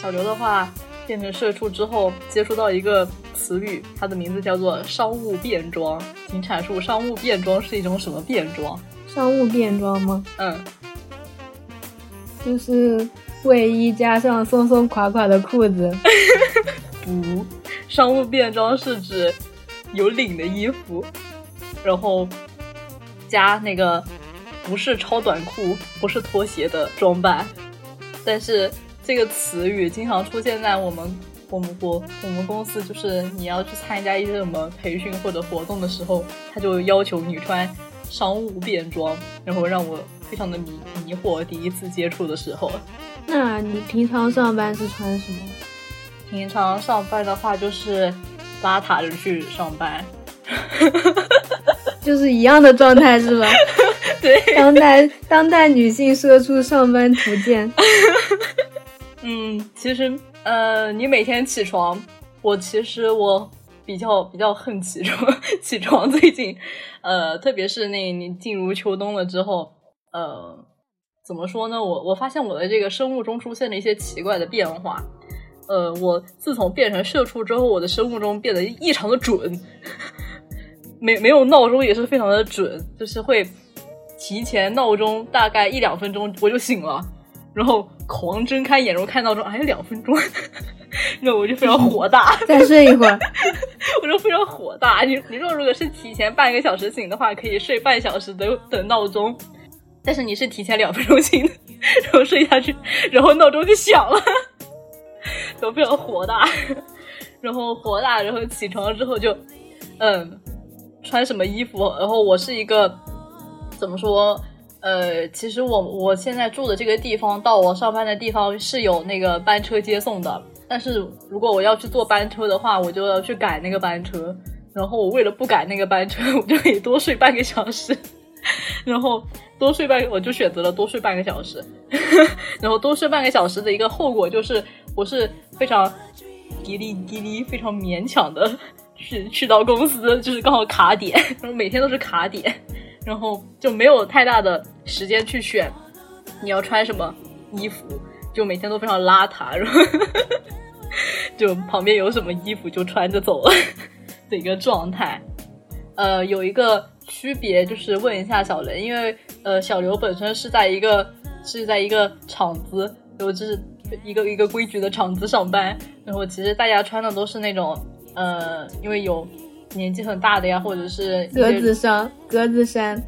小刘的话变成社畜之后，接触到一个词语，它的名字叫做商务变装，请阐述商务变装是一种什么变装？商务变装吗？嗯，就是卫衣加上松松垮垮的裤子。服，商务便装是指有领的衣服，然后加那个不是超短裤、不是拖鞋的装扮。但是这个词语经常出现在我们我们国我们公司，就是你要去参加一些什么培训或者活动的时候，他就要求你穿商务便装，然后让我非常的迷迷惑。第一次接触的时候，那你平常上班是穿什么？平常上班的话就是邋遢着去上班。就是一样的状态是吧？对，当代当代女性社畜上班图鉴。嗯，其实呃，你每天起床，我其实我比较比较恨起床，起床最近，呃，特别是那你进入秋冬了之后，呃，怎么说呢？我我发现我的这个生物钟出现了一些奇怪的变化。呃，我自从变成社畜之后，我的生物钟变得异常的准，没没有闹钟也是非常的准，就是会提前闹钟大概一两分钟我就醒了，然后狂睁开眼，然后看闹钟，还有两分钟，那我就非常火大，再睡一会儿。我就非常火大。你你说如果是提前半个小时醒的话，可以睡半小时的等闹钟，但是你是提前两分钟醒的，然后睡下去，然后闹钟就响了，都非常火大。然后火大，然后起床之后就，嗯，穿什么衣服？然后我是一个怎么说？呃，其实我我现在住的这个地方到我上班的地方是有那个班车接送的，但是如果我要去坐班车的话，我就要去赶那个班车。然后我为了不赶那个班车，我就可以多睡半个小时。然后多睡半，我就选择了多睡半个小时。然后多睡半个小时的一个后果就是，我是非常滴哩滴哩，非常勉强的去去到公司，就是刚好卡点，然后每天都是卡点，然后就没有太大的时间去选你要穿什么衣服。就每天都非常邋遢，然后 就旁边有什么衣服就穿着走了的一个状态。呃，有一个区别就是问一下小雷，因为呃小刘本身是在一个是在一个厂子，然后就是一个一个规矩的厂子上班，然后其实大家穿的都是那种呃，因为有年纪很大的呀，或者是格子衫，格子衫，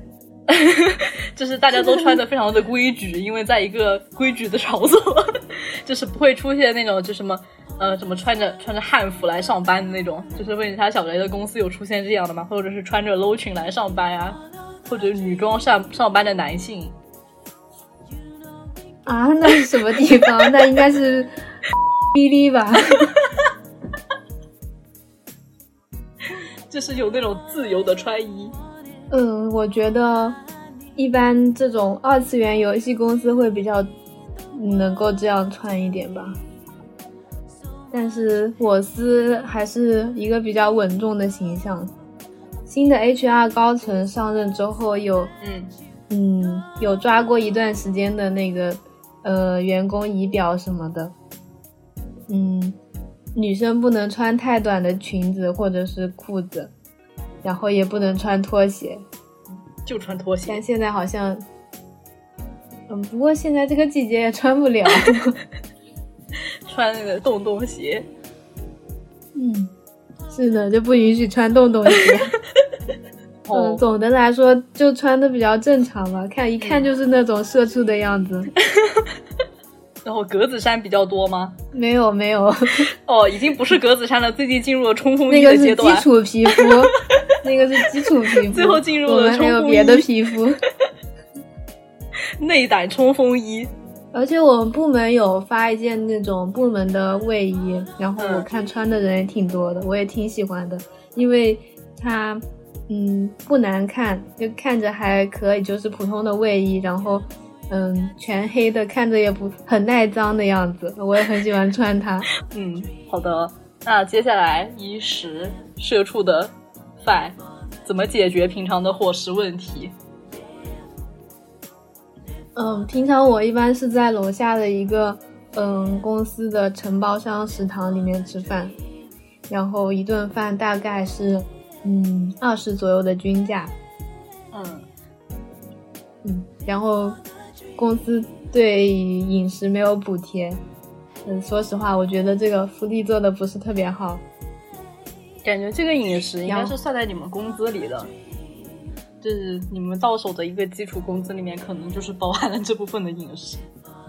就是大家都穿的非常的规矩，因为在一个规矩的场所，就是不会出现那种就什么呃什么穿着穿着汉服来上班的那种。就是问一下小雷的公司有出现这样的吗？或者是穿着 low 裙来上班呀、或者女装上上班的男性？啊，那是什么地方？那应该是哔哩吧？就是有那种自由的穿衣。嗯，我觉得一般这种二次元游戏公司会比较能够这样穿一点吧。但是我司还是一个比较稳重的形象。新的 HR 高层上任之后有，嗯嗯，有抓过一段时间的那个呃员工仪表什么的。嗯，女生不能穿太短的裙子或者是裤子，然后也不能穿拖鞋。就穿拖鞋但，现在好像，嗯，不过现在这个季节也穿不了。穿那个洞洞鞋。嗯，是的，就不允许穿洞洞鞋。哦嗯，总的来说就穿的比较正常吧，看一看就是那种社畜的样子。然 后格子衫比较多吗？没有没有，哦，已经不是格子衫了，最近进入了冲锋衣那个是基的阶段。础皮肤，那个是基础皮肤。最后进入了我们还有别的皮肤。内胆冲锋衣，而且我们部门有发一件那种部门的卫衣，然后我嗯看穿的人也挺多的，我也挺喜欢的，因为它嗯不难看，就看着还可以，就是普通的卫衣，然后嗯全黑的，看着也不很耐脏的样子，我也很喜欢穿它。嗯，好的。那接下来衣食社畜的饭怎么解决平常的伙食问题？嗯，平常我一般是在楼下的一个嗯公司的承包商食堂里面吃饭，然后一顿饭大概是嗯二十左右的均价，嗯，嗯，然后公司对饮食没有补贴，嗯，说实话，我觉得这个福利做的不是特别好。感觉这个饮食应该是算在你们工资里的，就是你们到手的一个基础工资里面，可能就是包含了这部分的饮食。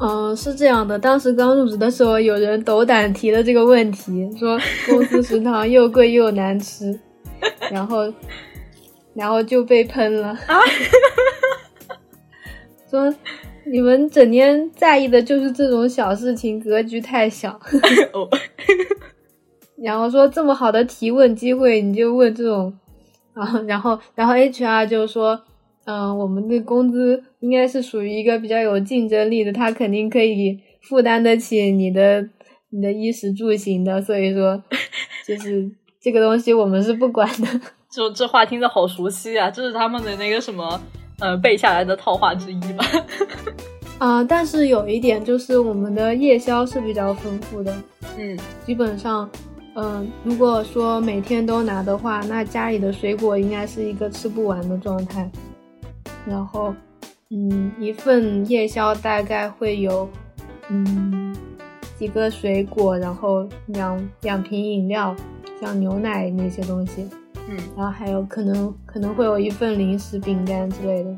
嗯，是这样的，当时刚入职的时候，有人斗胆提了这个问题，说公司食堂又贵又难吃，然后，然后就被喷了啊。说你们整天在意的就是这种小事情，格局太小。哦，然后说这么好的提问机会，你就问这种，啊，然后然后 HR 就说，嗯、我们的工资应该是属于一个比较有竞争力的，他肯定可以负担得起你的你的衣食住行的，所以说就是这个东西我们是不管的。就这话听着好熟悉啊，这是他们的那个什么，呃，背下来的套话之一吧？啊、但是有一点就是我们的夜宵是比较丰富的，嗯基本上，嗯、如果说每天都拿的话，那家里的水果应该是一个吃不完的状态。然后，嗯，一份夜宵大概会有，嗯，几个水果，然后两两瓶饮料，像牛奶那些东西，嗯，然后还有可能可能会有一份零食、饼干之类的。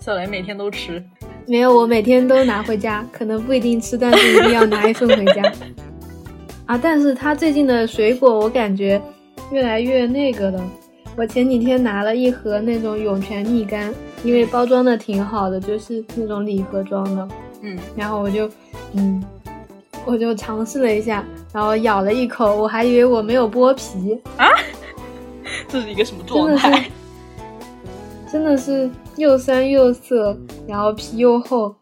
小雷每天都吃，没有，我每天都拿回家，可能不一定吃，但是一定要拿一份回家。啊，但是他最近的水果我感觉越来越那个了。我前几天拿了一盒那种涌泉蜜柑，因为包装的挺好的，就是那种礼盒装的。嗯，然后我就，嗯，我就尝试了一下，然后咬了一口，我还以为我没有剥皮啊，这是一个什么状态是？，真的是又酸又涩，然后皮又厚，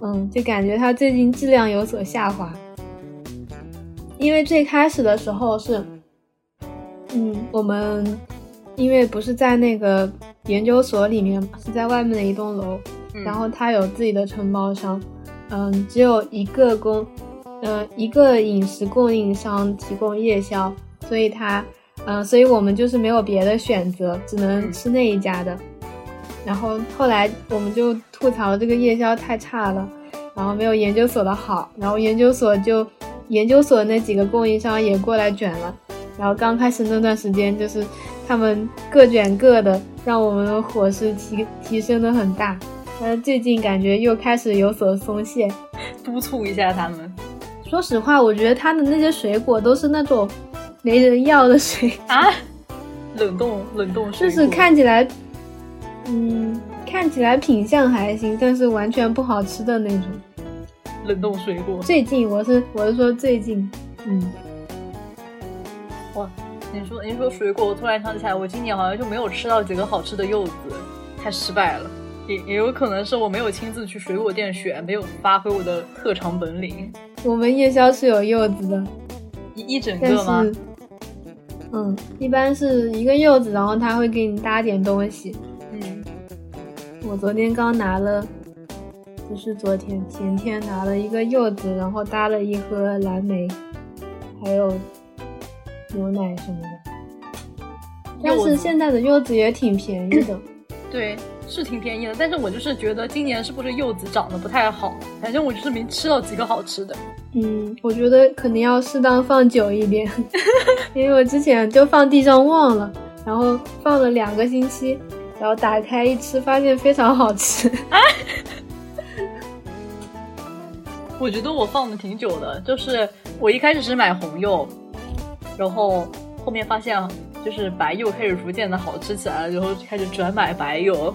嗯，就感觉它最近质量有所下滑。因为最开始的时候是，嗯，我们因为不是在那个研究所里面，是在外面的一栋楼，嗯然后他有自己的承包商，嗯，只有一个供，呃，一个饮食供应商提供夜宵，所以他，嗯，所以我们就是没有别的选择，只能吃那一家的。然后后来我们就吐槽这个夜宵太差了，然后没有研究所的好，然后研究所就研究所那几个供应商也过来卷了，然后刚开始那段时间就是他们各卷各的，让我们的伙食提提升的很大，但最近感觉又开始有所松懈，督促一下他们。说实话，我觉得他的那些水果都是那种没人要的水啊，冷冻冷冻水果，就是看起来。嗯，看起来品相还行，但是完全不好吃的那种冷冻水果。最近我是我是说最近，嗯，哇，你说你说水果，我突然想起来，我今年好像就没有吃到几个好吃的柚子，太失败了。也也有可能是我没有亲自去水果店选，没有发挥我的特长本领。我们夜宵是有柚子的，一一整个吗？嗯，一般是一个柚子，然后他会给你搭点东西。嗯我昨天刚拿了，不是昨天，前天拿了一个柚子，然后搭了一盒蓝莓，还有牛奶什么的。但是现在的柚子也挺便宜的。对，是挺便宜的。但是我就是觉得今年是不是柚子长得不太好？反正我就是没吃到几个好吃的。嗯，我觉得肯定要适当放久一点，因为我之前就放地上忘了，然后放了两个星期。然后打开一吃，发现非常好吃。我觉得我放的挺久的，就是我一开始是买红柚，然后后面发现就是白柚开始逐渐的好吃起来了，然后开始转买白柚，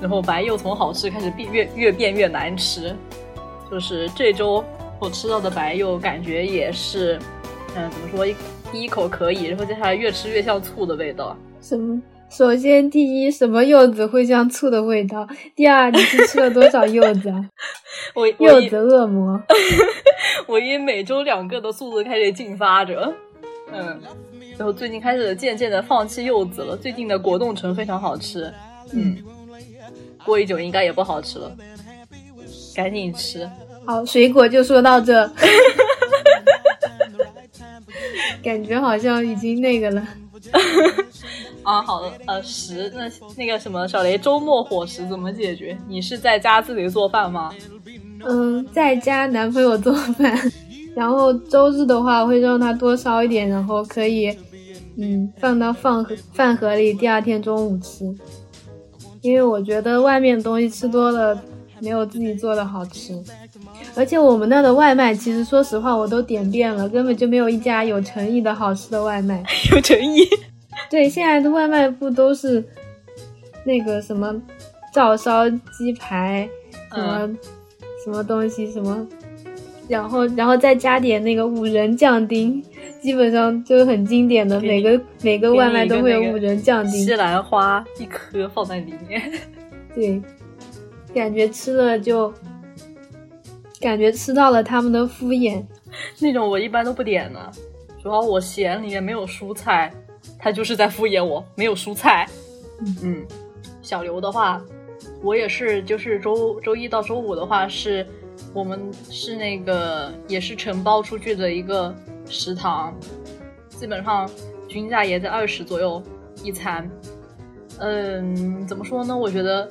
然后白柚从好吃开始变越越变越难吃。就是这周我吃到的白柚感觉也是，嗯，怎么说？一第一口可以，然后接下来越吃越像醋的味道。什么？首先，第一，什么柚子会像醋的味道？第二，你是吃了多少柚子啊？我柚子恶魔。我以每周两个的速度开始进发着，嗯，然后最近开始渐渐的放弃柚子了。最近的果冻橙非常好吃，嗯，过一久应该也不好吃了，赶紧吃。好，水果就说到这，感觉好像已经那个了。啊，好的，呃，食那那个什么小雷，周末伙食怎么解决？你是在家自己做饭吗？嗯，在家男朋友做饭，然后周日的话会让他多烧一点，然后可以嗯放到饭盒饭盒里，第二天中午吃。因为我觉得外面东西吃多了没有自己做的好吃，而且我们那的外卖其实说实话我都点遍了，根本就没有一家有诚意的好吃的外卖，有诚意。对，现在的外卖不都是那个什么照烧鸡排，什么什么东西什么，然后然后再加点那个五仁酱丁，基本上就是很经典的，每个每个外卖都会有五仁酱丁，西兰花一颗放在里面。对，感觉吃了就感觉吃到了他们的敷衍，那种我一般都不点的，主要我嫌里面没有蔬菜。他就是在敷衍我，没有蔬菜。嗯，小刘的话，我也是，就是周周一到周五的话，是我们是那个也是承包出去的一个食堂，基本上均价也在二十左右一餐。嗯，怎么说呢？我觉得，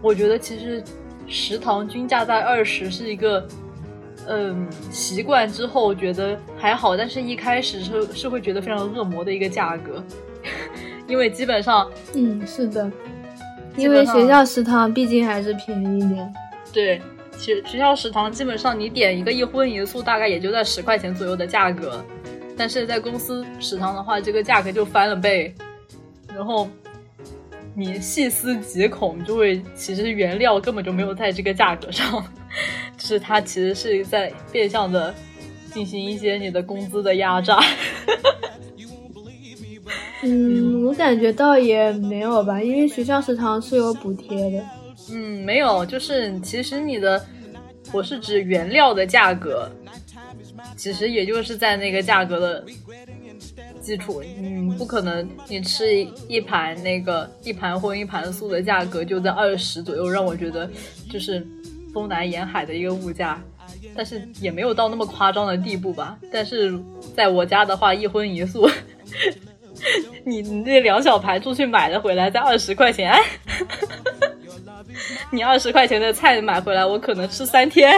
我觉得其实食堂均价在二十是一个。嗯，习惯之后觉得还好，但是一开始是是会觉得非常恶魔的一个价格，因为基本上，嗯，是的，因为学校食堂毕竟还是便宜一点。对，学学校食堂基本上你点一个一荤一素，大概也就在十块钱左右的价格，但是在公司食堂的话，这个价格就翻了倍，然后你细思极恐，就会其实原料根本就没有在这个价格上。就是他其实是在变相的进行一些你的工资的压榨。嗯，我感觉倒也没有吧，因为学校食堂是有补贴的。嗯，没有，就是其实你的，我是指原料的价格，其实也就是在那个价格的基础，嗯，不可能你吃一盘那个一盘荤一盘素的价格就在二十左右，让我觉得就是。东南沿海的一个物价，但是也没有到那么夸张的地步吧。但是在我家的话，一荤一素，你你那两小盘出去买的回来才二十块钱，你二十块钱的菜买回来，我可能吃三天。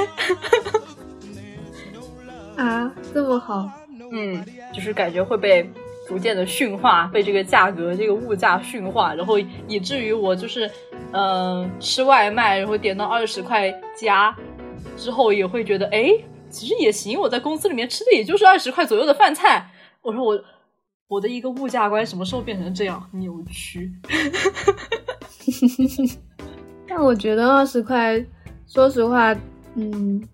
啊，这么好？嗯，就是感觉会被逐渐的驯化，被这个价格、这个物价驯化，然后以至于我就是，嗯，吃外卖，然后点到二十块加之后，也会觉得，哎，其实也行，我在公司里面吃的也就是二十块左右的饭菜。我说我我的一个物价观什么时候变成这样扭曲？但我觉得二十块，说实话，嗯。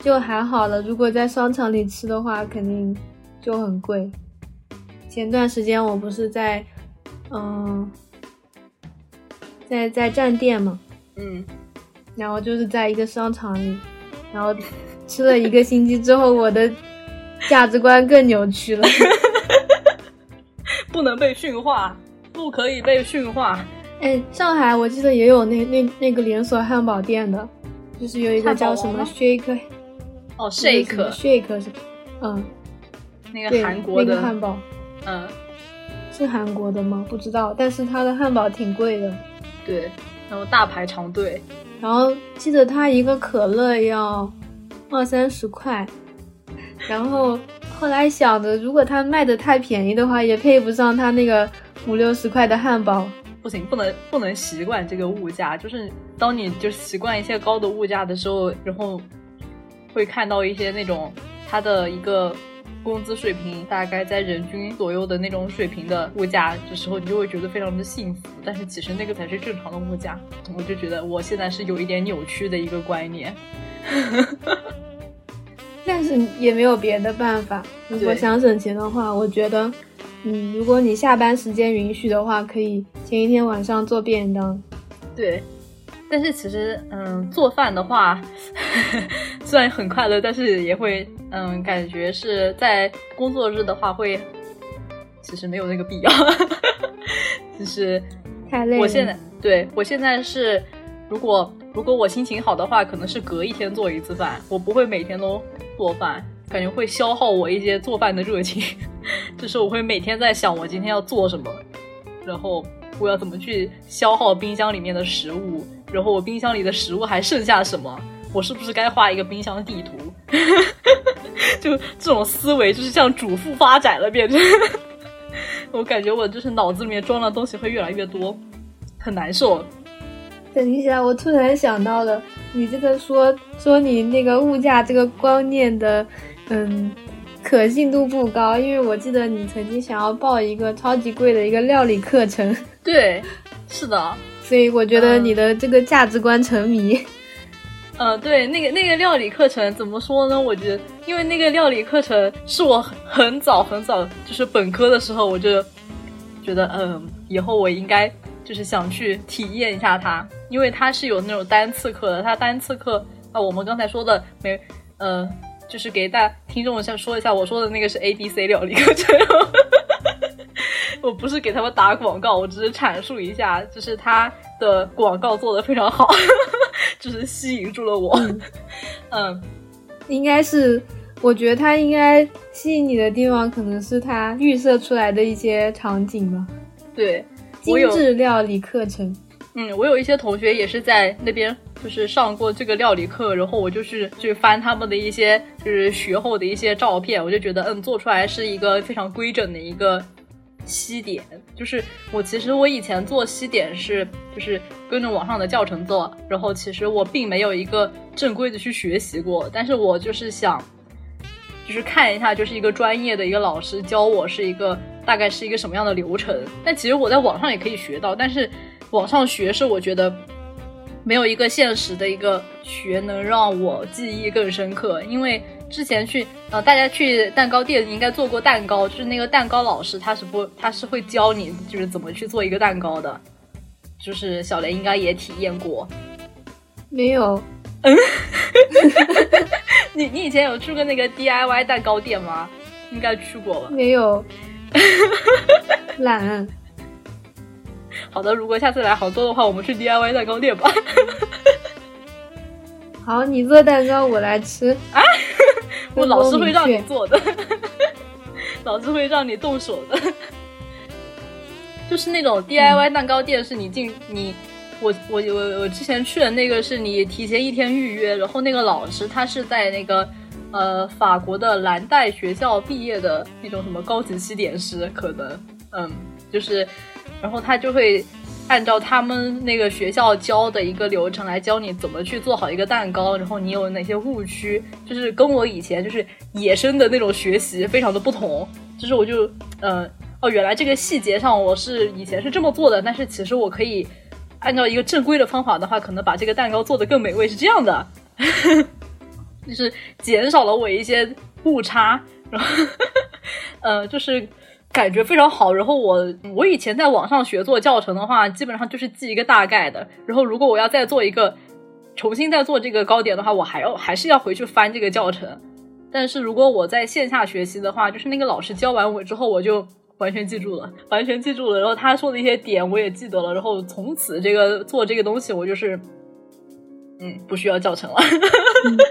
就还好了，如果在商场里吃的话，肯定就很贵。前段时间我不是在，嗯，在在站店嘛，嗯，然后就是在一个商场里，然后吃了一个星期之后，我的价值观更扭曲了。不能被驯化，不可以被驯化。哎，上海我记得也有那那那个连锁汉堡店的，就是有一个叫什么 Shake。哦，shake，shake 是，嗯，那个韩国的汉堡，嗯，是韩国的吗？不知道，但是它的汉堡挺贵的，对，然后大排长队，然后记得它一个可乐要二三十块，然后后来想着，如果它卖的太便宜的话，也配不上它那个五六十块的汉堡，不行，不能不能习惯这个物价，就是当你就习惯一些高的物价的时候，然后。会看到一些那种他的一个工资水平大概在人均左右的那种水平的物价的时候，你就会觉得非常的幸福。但是其实那个才是正常的物价，我就觉得我现在是有一点扭曲的一个观念。但是也没有别的办法。如果想省钱的话，我觉得，嗯，如果你下班时间允许的话，可以前一天晚上做便当。对。但是其实，嗯，做饭的话，虽然很快乐，但是也会，嗯，感觉是在工作日的话会，其实没有那个必要。就是太累了。我现在对我现在是，如果如果我心情好的话，可能是隔一天做一次饭，我不会每天都做饭，感觉会消耗我一些做饭的热情。就是我会每天在想我今天要做什么，然后我要怎么去消耗冰箱里面的食物。然后我冰箱里的食物还剩下什么？我是不是该画一个冰箱地图？就这种思维，就是向主妇发展了，变成。我感觉我就是脑子里面装的东西会越来越多，很难受。等一下，我突然想到了，你这个说说你那个物价这个观念的，嗯，可信度不高，因为我记得你曾经想要报一个超级贵的一个料理课程。对，是的。所以我觉得你的这个价值观沉迷，嗯，对，那个那个料理课程怎么说呢？我觉得，因为那个料理课程是我很早很早，就是本科的时候，我就觉得，嗯，以后我应该就是想去体验一下它，因为它是有那种单次课的。它单次课啊，我们刚才说的没，嗯，就是给大听众先说一下，我说的那个是 A B C 料理课程。我不是给他们打广告，我只是阐述一下，就是他的广告做的非常好，就是吸引住了我。嗯，应该是，我觉得他应该吸引你的地方，可能是他预设出来的一些场景吧。对，精致料理课程。嗯，我有一些同学也是在那边，就是上过这个料理课，然后我就是去翻他们的一些就是学后的一些照片，我就觉得，嗯，做出来是一个非常规整的一个。西点就是我，其实我以前做西点是就是跟着网上的教程做，然后其实我并没有一个正规的去学习过，但是我就是想，就是看一下，就是一个专业的一个老师教我是一个大概是一个什么样的流程。但其实我在网上也可以学到，但是网上学是我觉得没有一个现实的一个学能让我记忆更深刻，因为。之前去呃，大家去蛋糕店应该做过蛋糕，就是那个蛋糕老师他是不他是会教你就是怎么去做一个蛋糕的，就是小雷应该也体验过，没有？嗯，你你以前有去过那个 DIY 蛋糕店吗？应该去过吧？没有，懒。好的，如果下次来杭州的话，我们去 DIY 蛋糕店吧。好，你做蛋糕我来吃啊！我老师会让你做的，老师会让你动手的。就是那种 DIY 蛋糕店，是你进你我我我我之前去的那个，是你提前一天预约，然后那个老师他是在那个呃法国的蓝带学校毕业的那种什么高级西点师，可能嗯就是，然后他就会。按照他们那个学校教的一个流程来教你怎么去做好一个蛋糕，然后你有哪些误区，就是跟我以前就是野生的那种学习非常的不同。就是我就嗯哦，原来这个细节上我是以前是这么做的，但是其实我可以按照一个正规的方法的话，可能把这个蛋糕做得更美味，是这样的，就是减少了我一些误差，然后 呃就是。感觉非常好，然后我我以前在网上学做教程的话，基本上就是记一个大概的。然后如果我要再做一个，重新再做这个糕点的话，我还要还是要回去翻这个教程。但是如果我在线下学习的话，就是那个老师教完我之后，我就完全记住了，完全记住了。然后他说的一些点我也记得了。然后从此这个做这个东西，我就是嗯不需要教程了，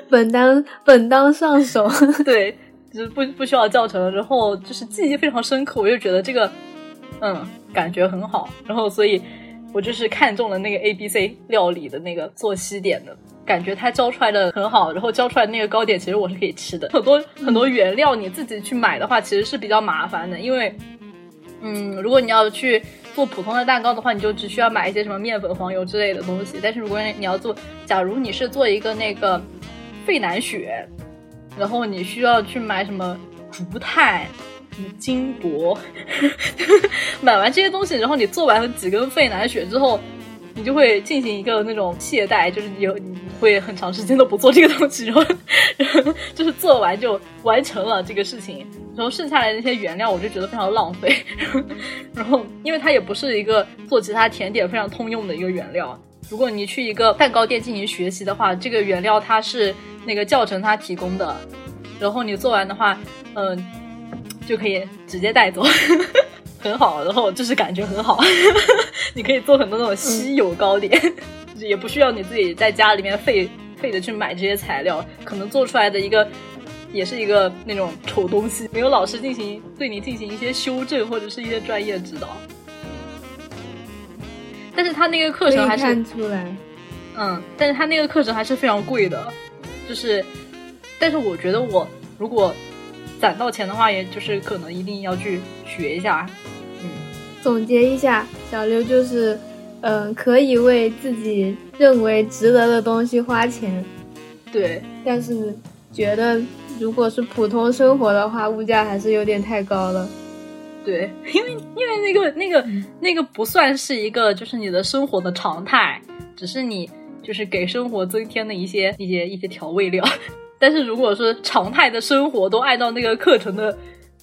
本当本当上手，对。就是不不需要教程，然后就是记忆非常深刻，我就觉得这个，嗯，感觉很好，然后所以，我就是看中了那个 A B C 料理的那个做西点的感觉，他教出来的很好，然后教出来那个糕点其实我是可以吃的。很多很多原料你自己去买的话，其实是比较麻烦的，因为，嗯，如果你要去做普通的蛋糕的话，你就只需要买一些什么面粉、黄油之类的东西。但是如果你要做，假如你是做一个那个费南雪。然后你需要去买什么竹炭、什么金箔，买完这些东西，然后你做完了几根费南雪之后，你就会进行一个那种懈怠，就是你你会很长时间都不做这个东西，然后然后就是做完就完成了这个事情，然后剩下来那些原料我就觉得非常浪费，然后因为它也不是一个做其他甜点非常通用的一个原料。如果你去一个蛋糕店进行学习的话，这个原料它是那个教程它提供的，然后你做完的话，嗯，就可以直接带走，很好，然后就是感觉很好，你可以做很多那种稀有糕点，也不需要你自己在家里面费费的去买这些材料，可能做出来的一个也是一个那种丑东西，没有老师进行对你进行一些修正或者是一些专业指导。但是他那个课程还是看出来，嗯，但是他那个课程还是非常贵的，就是，但是我觉得我如果攒到钱的话，也就是可能一定要去学一下，嗯。总结一下，小刘就是，嗯，可以为自己认为值得的东西花钱，对，但是觉得如果是普通生活的话，物价还是有点太高了。对，因为因为那个那个那个不算是一个，就是你的生活的常态，只是你就是给生活增添的一些一些一些调味料。但是如果说常态的生活都按照那个课程的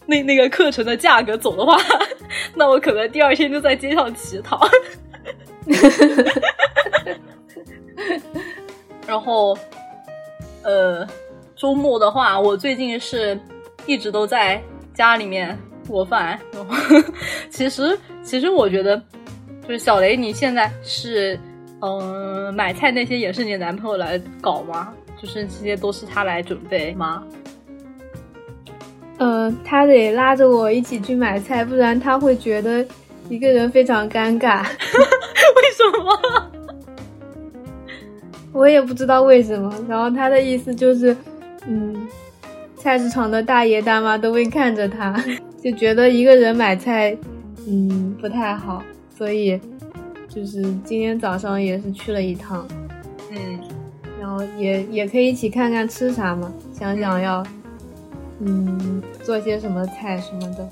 那那个课程的价格走的话，那我可能第二天就在街上乞讨。然后，呃，周末的话，我最近是一直都在家里面。做饭，其实其实我觉得，就是小雷，你现在是嗯买菜那些也是你男朋友来搞吗？就是这些都是他来准备吗？嗯，他得拉着我一起去买菜，不然他会觉得一个人非常尴尬。为什么？我也不知道为什么。然后他的意思就是，嗯，菜市场的大爷大妈都会看着他。就觉得一个人买菜，嗯，不太好，所以就是今天早上也是去了一趟，嗯，然后也也可以一起看看吃啥嘛，想想要，嗯，做些什么菜什么的，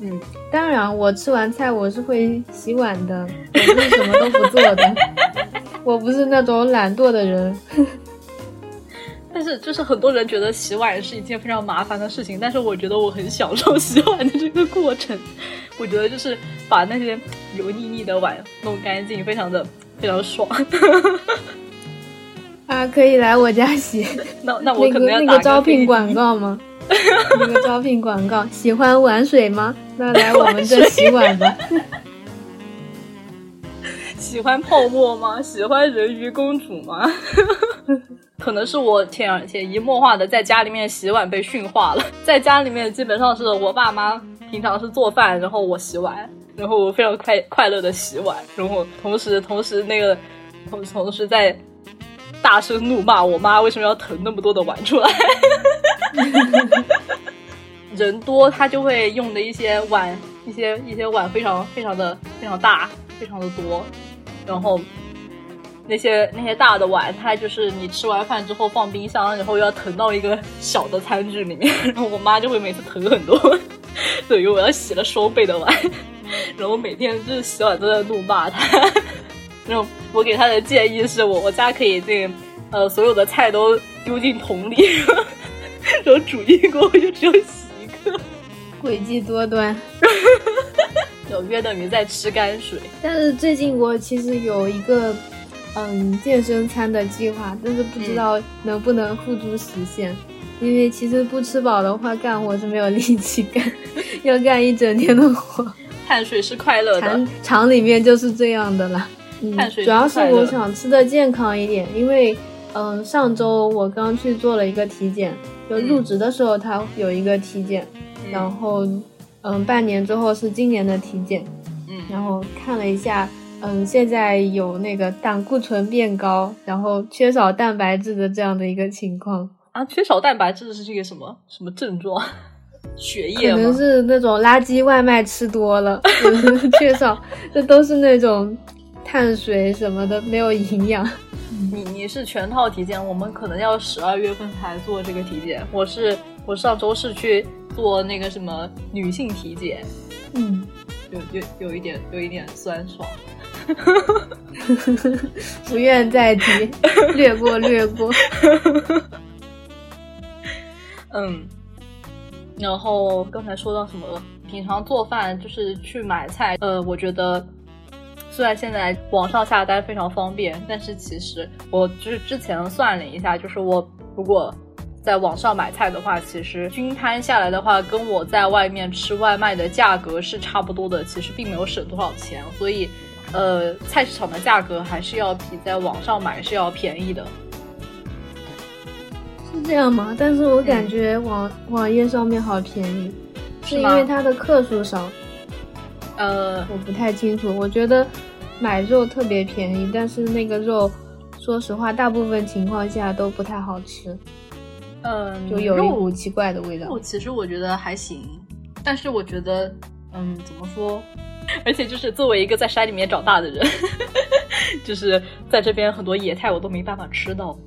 嗯，当然我吃完菜我是会洗碗的，我不是什么都不做的，我不是那种懒惰的人。但是，就是很多人觉得洗碗是一件非常麻烦的事情，但是我觉得我很享受洗碗的这个过程。我觉得就是把那些油腻腻的碗弄干净，非常的非常爽。啊，可以来我家洗。那那我可能要那个招聘广告吗？那个招聘广告，喜欢玩水吗？那来我们这洗碗吧。喜欢泡沫吗？喜欢人鱼公主吗？可能是我潜潜移默化的在家里面洗碗被驯化了，在家里面基本上是我爸妈平常是做饭，然后我洗碗，然后我非常快快乐的洗碗，然后同时同时那个同同时在大声怒骂我妈为什么要腾那么多的碗出来。人多他就会用的一些碗，一些一些碗非常非常的非常大，非常的多，然后。那些那些大的碗，它就是你吃完饭之后放冰箱，然后要腾到一个小的餐具里面，然后我妈就会每次腾很多，等于我要洗了双倍的碗，然后每天就是洗碗都在怒骂她。然后我给她的建议是我我家可以这呃所有的菜都丢进桶里，然后煮一锅就只有洗一个，诡计多端，有约等于在吃泔水。但是最近我其实有一个。嗯，健身餐的计划，但是不知道能不能付诸实现，因为其实不吃饱的话，干活是没有力气干，要干一整天的活。碳水是快乐的，厂厂里面就是这样的啦。碳水主要是我想吃的健康一点，因为嗯，上周我刚去做了一个体检，就入职的时候他有一个体检，然后嗯，半年之后是今年的体检，嗯，然后看了一下。嗯，现在有那个胆固醇变高，然后缺少蛋白质的这样的一个情况啊。缺少蛋白质是这个什么什么症状？血液可能是那种垃圾外卖吃多了，缺少，这都是那种碳水什么的没有营养。你你是全套体检，我们可能要十二月份才做这个体检。我是我上周是去做那个什么女性体检，嗯，有有有一点有一点酸爽。不愿再提，略过略过。嗯，然后刚才说到什么？平常做饭就是去买菜。呃，我觉得虽然现在网上下单非常方便，但是其实我就是之前算了一下，就是我如果在网上买菜的话，其实均摊下来的话，跟我在外面吃外卖的价格是差不多的，其实并没有省多少钱，所以。呃，菜市场的价格还是要比在网上买是要便宜的，是这样吗？但是我感觉网网页上面好便宜，是因为它的克数少。呃，我不太清楚。我觉得买肉特别便宜，但是那个肉，说实话，大部分情况下都不太好吃。嗯，就有一股奇怪的味道。肉其实我觉得还行，但是我觉得，嗯，怎么说？而且就是作为一个在山里面长大的人，就是在这边很多野菜我都没办法吃到。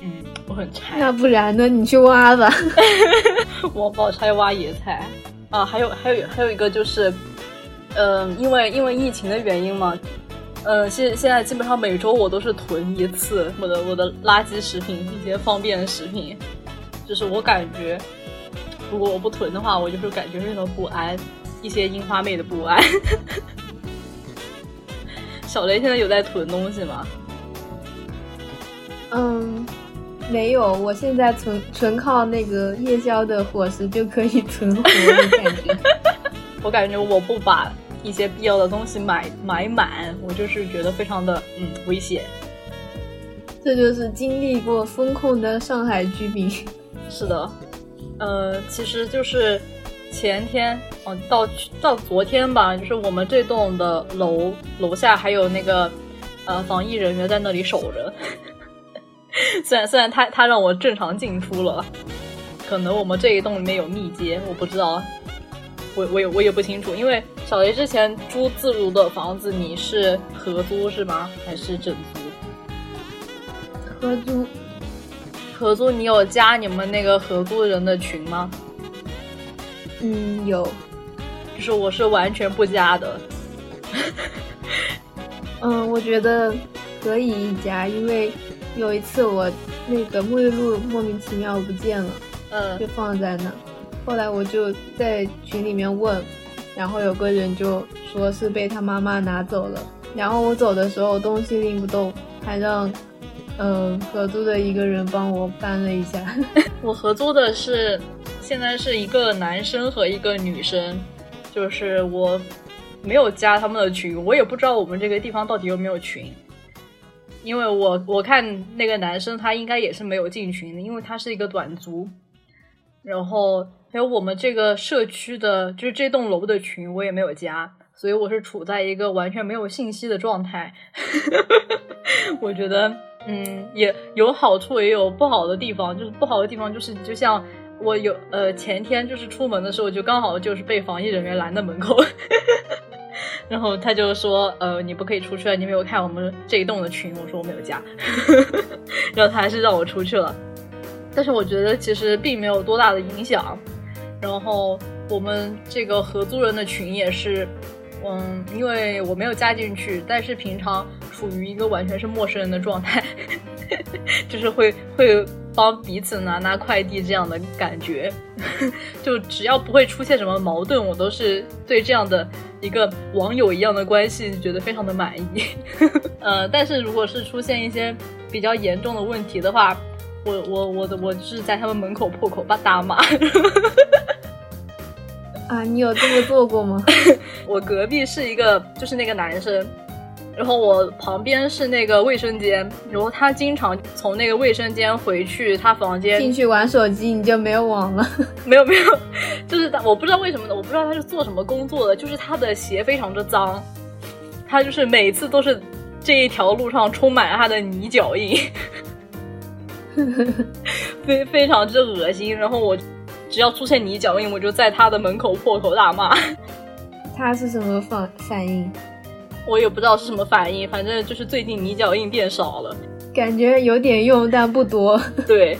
嗯，我很馋。那不然呢？你去挖吧。我宝钗挖野菜啊，还有还有还有一个就是，嗯，因为因为疫情的原因嘛，嗯，现现在基本上每周我都是囤一次我的我的垃圾食品，一些方便食品，就是我感觉如果我不囤的话，我就是感觉非常不安。一些樱花妹的不安。小雷现在有在囤东西吗？嗯，没有。我现在纯纯靠那个夜宵的伙食就可以存活的感觉。我感觉我不把一些必要的东西买买满，我就是觉得非常的嗯危险。这就是经历过风控的上海居民。是的，呃，其实就是。前天哦，到到昨天吧，就是我们这栋的楼楼下还有那个呃防疫人员在那里守着。虽然虽然他他让我正常进出了，可能我们这一栋里面有密接，我不知道，我我也我也不清楚。因为小雷之前租自如的房子，你是合租是吗？还是整租？合租。合租，你有加你们那个合租人的群吗？嗯，有，就是我是完全不加的。嗯，我觉得可以加，因为有一次我那个沐浴露莫名其妙不见了，嗯，就放在那，后来我就在群里面问，然后有个人就说是被他妈妈拿走了，然后我走的时候东西拎不动，还让嗯合租的一个人帮我搬了一下。我合租的是。现在是一个男生和一个女生，就是我没有加他们的群，我也不知道我们这个地方到底有没有群。因为我我看那个男生他应该也是没有进群的，因为他是一个短租。然后还有我们这个社区的，就是这栋楼的群，我也没有加，所以我是处在一个完全没有信息的状态。我觉得，嗯，也有好处，也有不好的地方。就是不好的地方，就是就像我有呃前天就是出门的时候，就刚好就是被防疫人员拦在门口。然后他就说：“呃，你不可以出去了，你没有看我们这一栋的群。”我说：“我没有加。”然后他还是让我出去了。但是我觉得其实并没有多大的影响。然后我们这个合租人的群也是，嗯，因为我没有加进去，但是平常处于一个完全是陌生人的状态，就是会会帮彼此拿拿快递这样的感觉。就只要不会出现什么矛盾，我都是对这样的。一个网友一样的关系，觉得非常的满意。呃，但是如果是出现一些比较严重的问题的话，我我我的我是在他们门口破口大大骂。啊，你有这么做过吗？我隔壁是一个，就是那个男生。然后我旁边是那个卫生间，然后他经常从那个卫生间回去他房间进去玩手机，你就没有网了？没有没有，就是他，我不知道为什么呢，我不知道他是做什么工作的，就是他的鞋非常的脏，他就是每次都是这一条路上充满了他的泥脚印，非非常之恶心。然后我只要出现泥脚印，我就在他的门口破口大骂。他是什么反反应？我也不知道是什么反应，反正就是最近泥脚印变少了，感觉有点用，但不多。对，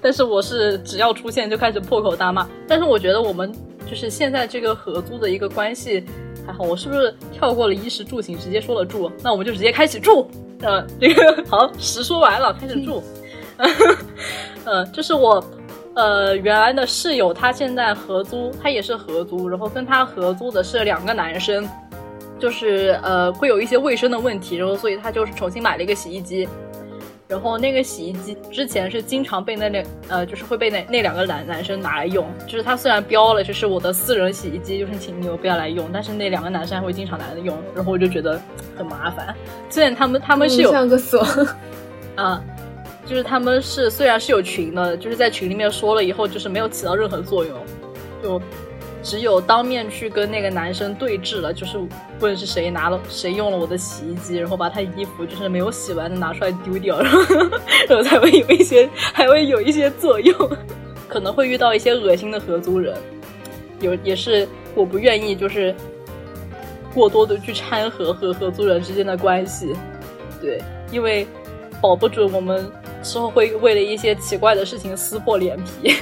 但是我是只要出现就开始破口大骂。但是我觉得我们就是现在这个合租的一个关系还好。我是不是跳过了衣食住行，直接说了住？那我们就直接开始住。呃，这个好，实说完了，开始住。呃，就是我呃原来的室友，他现在合租，他也是合租，然后跟他合租的是两个男生。就是呃会有一些卫生的问题，然后所以他就是重新买了一个洗衣机，然后那个洗衣机之前是经常被那两呃就是会被那那两个男男生拿来用，就是他虽然标了就是我的私人洗衣机，就是请你们不要来用，但是那两个男生还会经常拿来用，然后我就觉得很麻烦。虽然他们他们是有上个锁 啊，就是他们是虽然是有群的，就是在群里面说了以后就是没有起到任何作用，就。只有当面去跟那个男生对峙了，就是问是谁拿了谁用了我的洗衣机，然后把他衣服就是没有洗完的拿出来丢掉，然后 然后才会有一些还会有一些作用，可能会遇到一些恶心的合租人，有也是我不愿意就是过多的去掺和和合租人之间的关系，对，因为保不准我们之后会为了一些奇怪的事情撕破脸皮，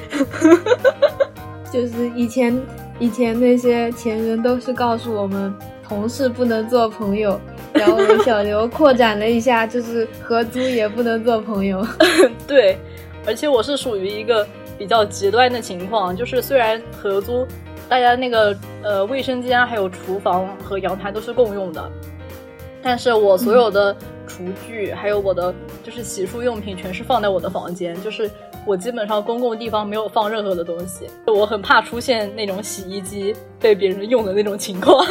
就是以前。以前那些前人都是告诉我们，同事不能做朋友，然后小刘扩展了一下，就是合租也不能做朋友。对，而且我是属于一个比较极端的情况，就是虽然合租，大家那个呃卫生间还有厨房和阳台都是共用的，但是我所有的厨具还有我的就是洗漱用品全是放在我的房间，就是。我基本上公共地方没有放任何的东西，我很怕出现那种洗衣机被别人用的那种情况。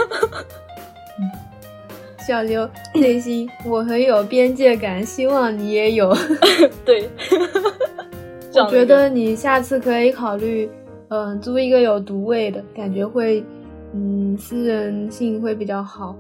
小刘内心我很有边界感，希望你也有。对，我觉得你下次可以考虑，嗯，租一个有独卫的，感觉会，嗯，私人性会比较好。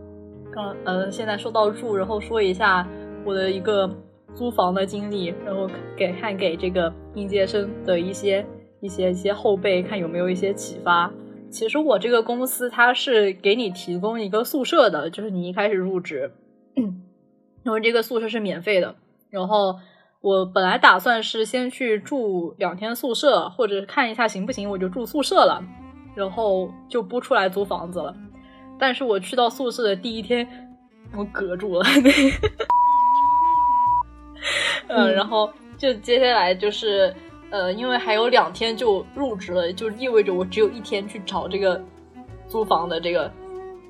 刚，呃，现在说到住，然后说一下我的一个。租房的经历，然后给看给这个应届生的一些一些一些后辈看有没有一些启发。其实我这个公司它是给你提供一个宿舍的，就是你一开始入职，因为这个宿舍是免费的。然后我本来打算是先去住两天宿舍，或者看一下行不行，我就住宿舍了，然后就不出来租房子了。但是我去到宿舍的第一天，我隔住了。嗯，然后就接下来就是，呃，因为还有两天就入职了，就意味着我只有一天去找这个租房的这个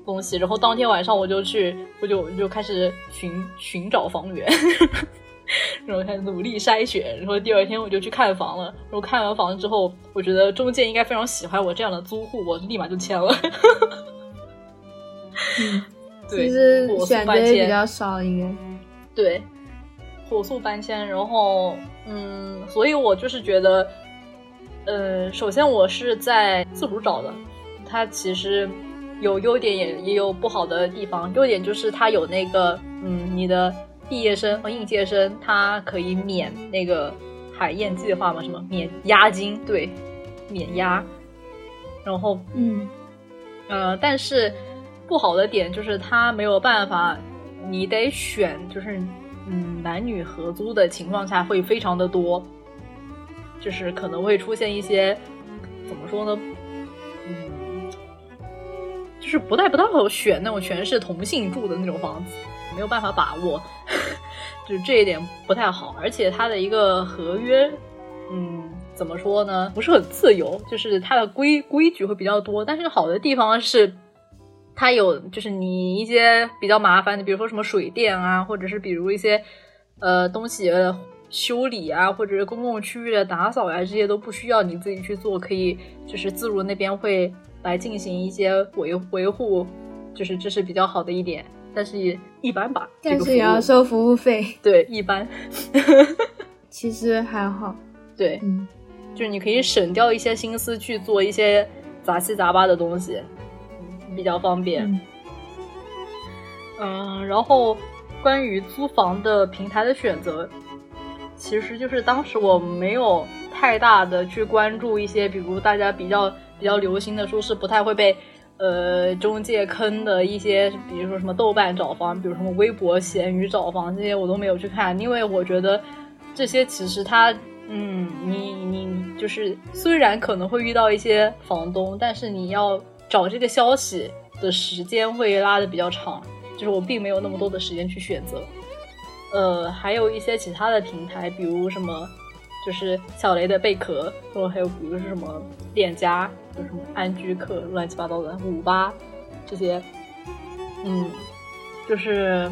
东西。然后当天晚上我就去，我就就开始寻寻找房源，然后开始努力筛选。然后第二天我就去看房了。然后看完房之后，我觉得中介应该非常喜欢我这样的租户，我立马就签了。嗯 对选择也比较少，应该。对，火速搬迁，然后嗯，所以我就是觉得，呃，首先我是在自主找的，它其实有优点也也有不好的地方。优点就是它有那个嗯，你的毕业生和应届生，他可以免那个海燕计划嘛，什么免押金，对，免押，然后嗯呃，但是不好的点就是它没有办法，你得选，就是嗯男女合租的情况下会非常的多，就是可能会出现一些怎么说呢，嗯，就是不太不太好选那种全是同性住的那种房子，没有办法把握，就是这一点不太好，而且它的一个合约，嗯。怎么说呢？不是很自由，就是它的规规矩会比较多。但是好的地方是，它有就是你一些比较麻烦的，比如说什么水电啊，或者是比如一些呃东西的修理啊，或者是公共区域的打扫呀、这些都不需要你自己去做，可以就是自如那边会来进行一些维维护，就是这是比较好的一点。但是也一般吧，但是也要收服务费，对一般，其实还好。对，嗯就是你可以省掉一些心思去做一些杂七杂八的东西，嗯比较方便。嗯嗯，然后关于租房的平台的选择，其实就是当时我没有太大的去关注一些，比如大家比较比较流行的，说是不太会被呃中介坑的一些，比如说什么豆瓣找房，比如什么微博、闲鱼找房这些，我都没有去看，因为我觉得这些其实它。嗯，你你就是虽然可能会遇到一些房东，但是你要找这个消息的时间会拉的比较长，就是我并没有那么多的时间去选择。呃，还有一些其他的平台，比如什么就是小雷的贝壳，然后还有比如是什么链家，有什么安居客，乱七八糟的五八这些，嗯，就是。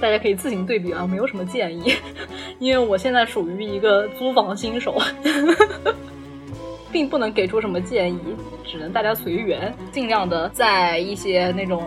大家可以自行对比啊，没有什么建议，因为我现在属于一个租房新手，并不能给出什么建议，只能大家随缘，尽量的在一些那种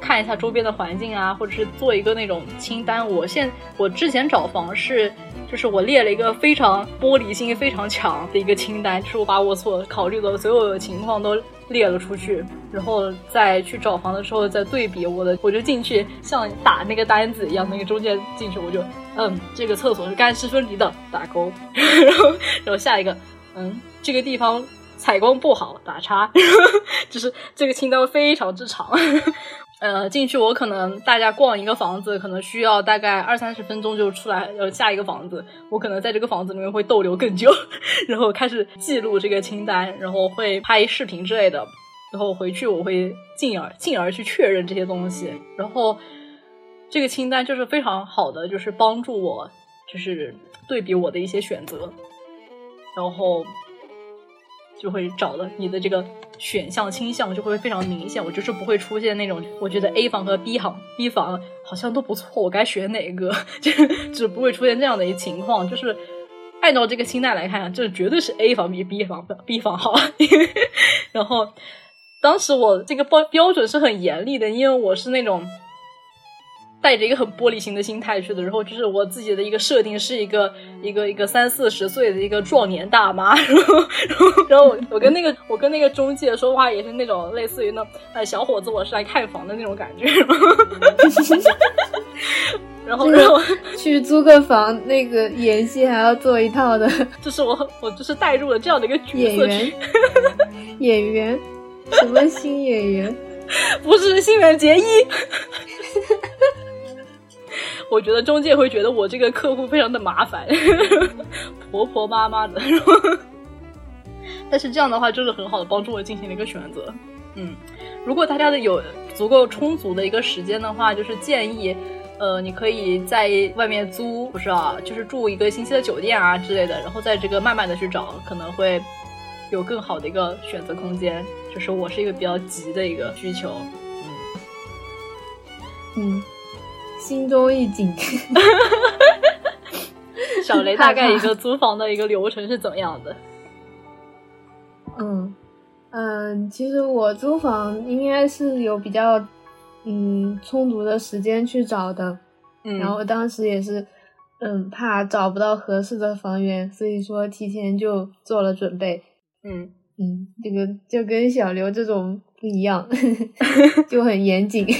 看一下周边的环境啊，或者是做一个那种清单。我现我之前找房是，就是我列了一个非常玻璃心非常强的一个清单，就是我把我所考虑的所有情况都。列了出去，然后再去找房的时候再对比我的，我就进去像打那个单子一样，那个中介进去我就嗯，这个厕所是干湿分离的，打勾，然后然后下一个嗯，这个地方采光不好，打叉，就是这个清单非常之长。呃，进去我可能大家逛一个房子，可能需要大概二三十分钟就出来，呃，下一个房子。我可能在这个房子里面会逗留更久，然后开始记录这个清单，然后会拍视频之类的，然后回去我会进而进而去确认这些东西。然后这个清单就是非常好的，就是帮助我就是对比我的一些选择，然后就会找到你的这个。选项倾向就会非常明显，我就是不会出现那种我觉得 A 房和 B 房 B 房好像都不错，我该选哪个？就只不会出现这样的一个情况，就是按照这个心态来看，这绝对是 A 房比 B 房 B 房好。因 为然后当时我这个标标准是很严厉的，因为我是那种。带着一个很玻璃心的心态去的，然后就是我自己的一个设定是一个一个一个三四十岁的一个壮年大妈，然后然后我我跟那个我跟那个中介说话也是那种类似于那呃小伙子我是来看房的那种感觉，然后然后 去租个房那个演戏还要做一套的，就是我我就是带入了这样的一个角色演员演员什么新演员？不是新垣结衣。我觉得中介会觉得我这个客户非常的麻烦，婆婆妈妈的。但是这样的话，就是很好的帮助我进行了一个选择。嗯，如果大家的有足够充足的一个时间的话，就是建议，呃，你可以在外面租，不是啊，就是住一个星期的酒店啊之类的，然后在这个慢慢的去找，可能会有更好的一个选择空间。就是我是一个比较急的一个需求。嗯。嗯心中一紧，小雷大概一个租房的一个流程是怎么样的？嗯，嗯，其实我租房应该是有比较嗯充足的时间去找的，嗯，然后当时也是嗯怕找不到合适的房源，所以说提前就做了准备。嗯嗯，这个就跟小刘这种不一样，就很严谨。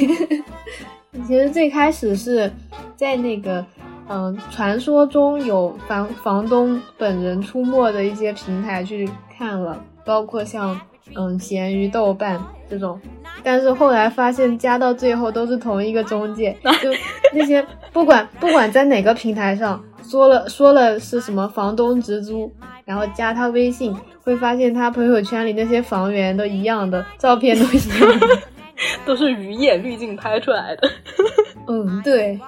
其实最开始是在那个嗯传说中有房房东本人出没的一些平台去看了，包括像嗯闲鱼、豆瓣这种，但是后来发现加到最后都是同一个中介，就那些不管不管在哪个平台上说了说了是什么房东直租，然后加他微信。会发现他朋友圈里那些房源都一样的，照片都一样，都是鱼眼滤镜拍出来的。嗯，对，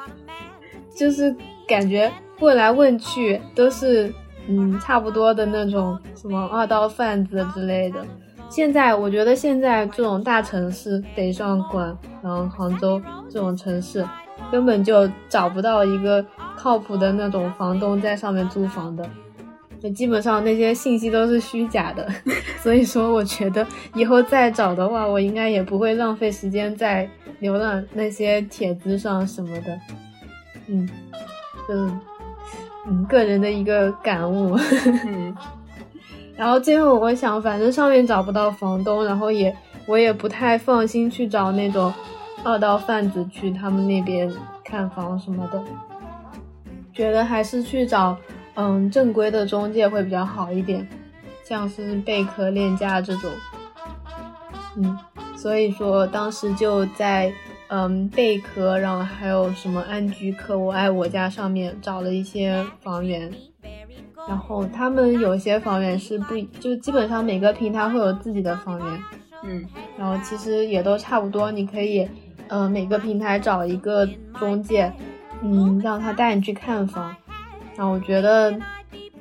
就是感觉问来问去都是嗯差不多的那种什么二道贩子之类的。现在我觉得现在这种大城市，北上广，然后杭州这种城市，根本就找不到一个靠谱的那种房东在上面租房的。就基本上那些信息都是虚假的，所以说我觉得以后再找的话，我应该也不会浪费时间在浏览那些帖子上什么的。嗯，嗯，嗯，个人的一个感悟。嗯，然后最后我想，反正上面找不到房东，然后也我也不太放心去找那种二道贩子去他们那边看房什么的，觉得还是去找。嗯，正规的中介会比较好一点，像是贝壳、链家这种。嗯，所以说当时就在嗯贝壳，然后还有什么安居客、我爱我家上面找了一些房源，然后他们有些房源是不就基本上每个平台会有自己的房源，嗯，然后其实也都差不多，你可以嗯每个平台找一个中介，嗯让他带你去看房。啊，我觉得，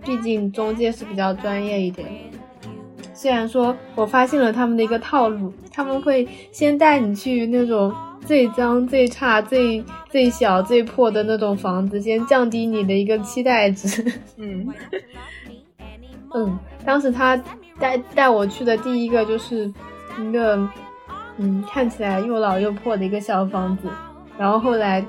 毕竟中介是比较专业一点的。虽然说我发现了他们的一个套路，他们会先带你去那种最脏、最差、最最小、最破的那种房子，先降低你的一个期待值。嗯嗯，当时他带带我去的第一个就是一个嗯看起来又老又破的一个小房子，然后后来。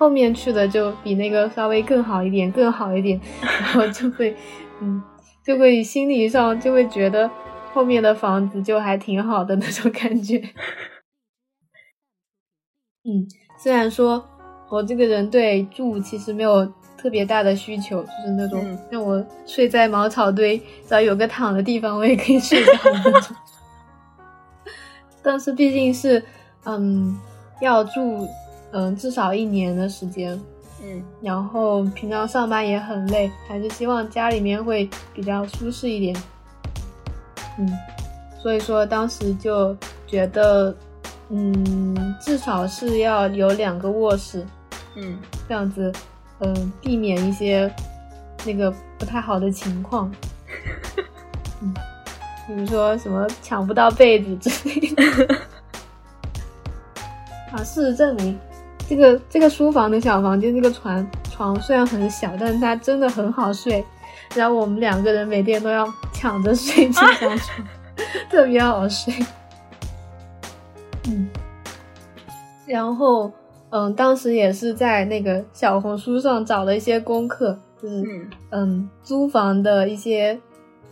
后面去的就比那个稍微更好一点，更好一点，然后就会，嗯，就会心理上就会觉得后面的房子就还挺好的那种感觉。嗯，虽然说我这个人对住其实没有特别大的需求，就是那种让我睡在茅草堆，只要有个躺的地方我也可以睡着那种。但是毕竟是，嗯，要住。嗯，至少一年的时间，嗯，然后平常上班也很累，还是希望家里面会比较舒适一点，嗯，所以说当时就觉得，嗯，至少是要有两个卧室，嗯，这样子，嗯，避免一些那个不太好的情况，嗯，比如说什么抢不到被子之类的，啊，事实证明。这个这个书房的小房间，这个床床虽然很小，但是它真的很好睡。然后我们两个人每天都要抢着睡这张床，特别好睡。嗯，然后嗯，当时也是在那个小红书上找了一些功课，就是嗯租房的一些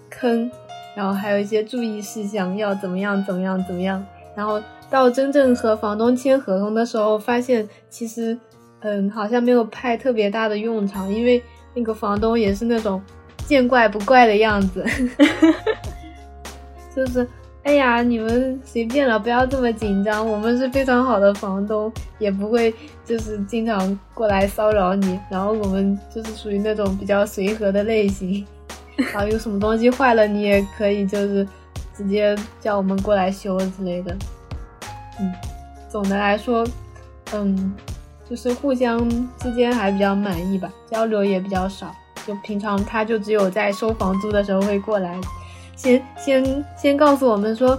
坑，然后还有一些注意事项，要怎么样怎么样怎么样，然后。到真正和房东签合同的时候，发现其实，嗯，好像没有派特别大的用场，因为那个房东也是那种见怪不怪的样子，就是，哎呀，你们随便了，不要这么紧张，我们是非常好的房东，也不会就是经常过来骚扰你，然后我们就是属于那种比较随和的类型，然后有什么东西坏了，你也可以就是直接叫我们过来修之类的。嗯，总的来说，嗯，就是互相之间还比较满意吧，交流也比较少。就平常他就只有在收房租的时候会过来，先先先告诉我们说，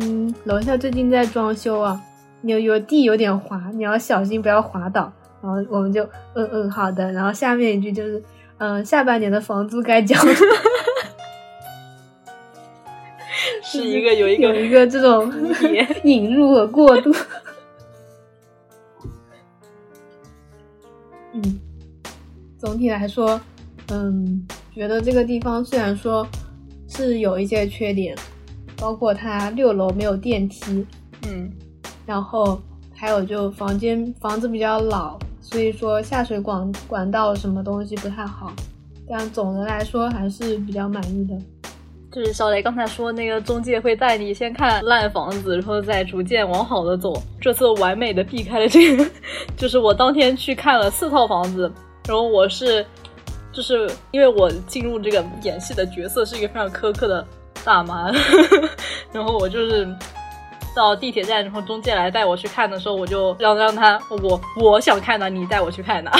嗯，楼下最近在装修啊，有有地有点滑，你要小心不要滑倒。然后我们就嗯嗯好的，然后下面一句就是，嗯，下半年的房租该交。了是一个有一个有一个这种 引入和过渡。嗯，总体来说，嗯，觉得这个地方虽然说是有一些缺点，包括它六楼没有电梯，嗯，然后还有就房间房子比较老，所以说下水管管道什么东西不太好，但总的来说还是比较满意的。就是小雷刚才说那个中介会带你先看烂房子，然后再逐渐往好的走。这次完美的避开了这个，就是我当天去看了四套房子，然后我是，就是因为我进入这个演戏的角色是一个非常苛刻的大妈，然后我就是到地铁站，然后中介来带我去看的时候，我就让让他我我想看哪，你带我去看哪，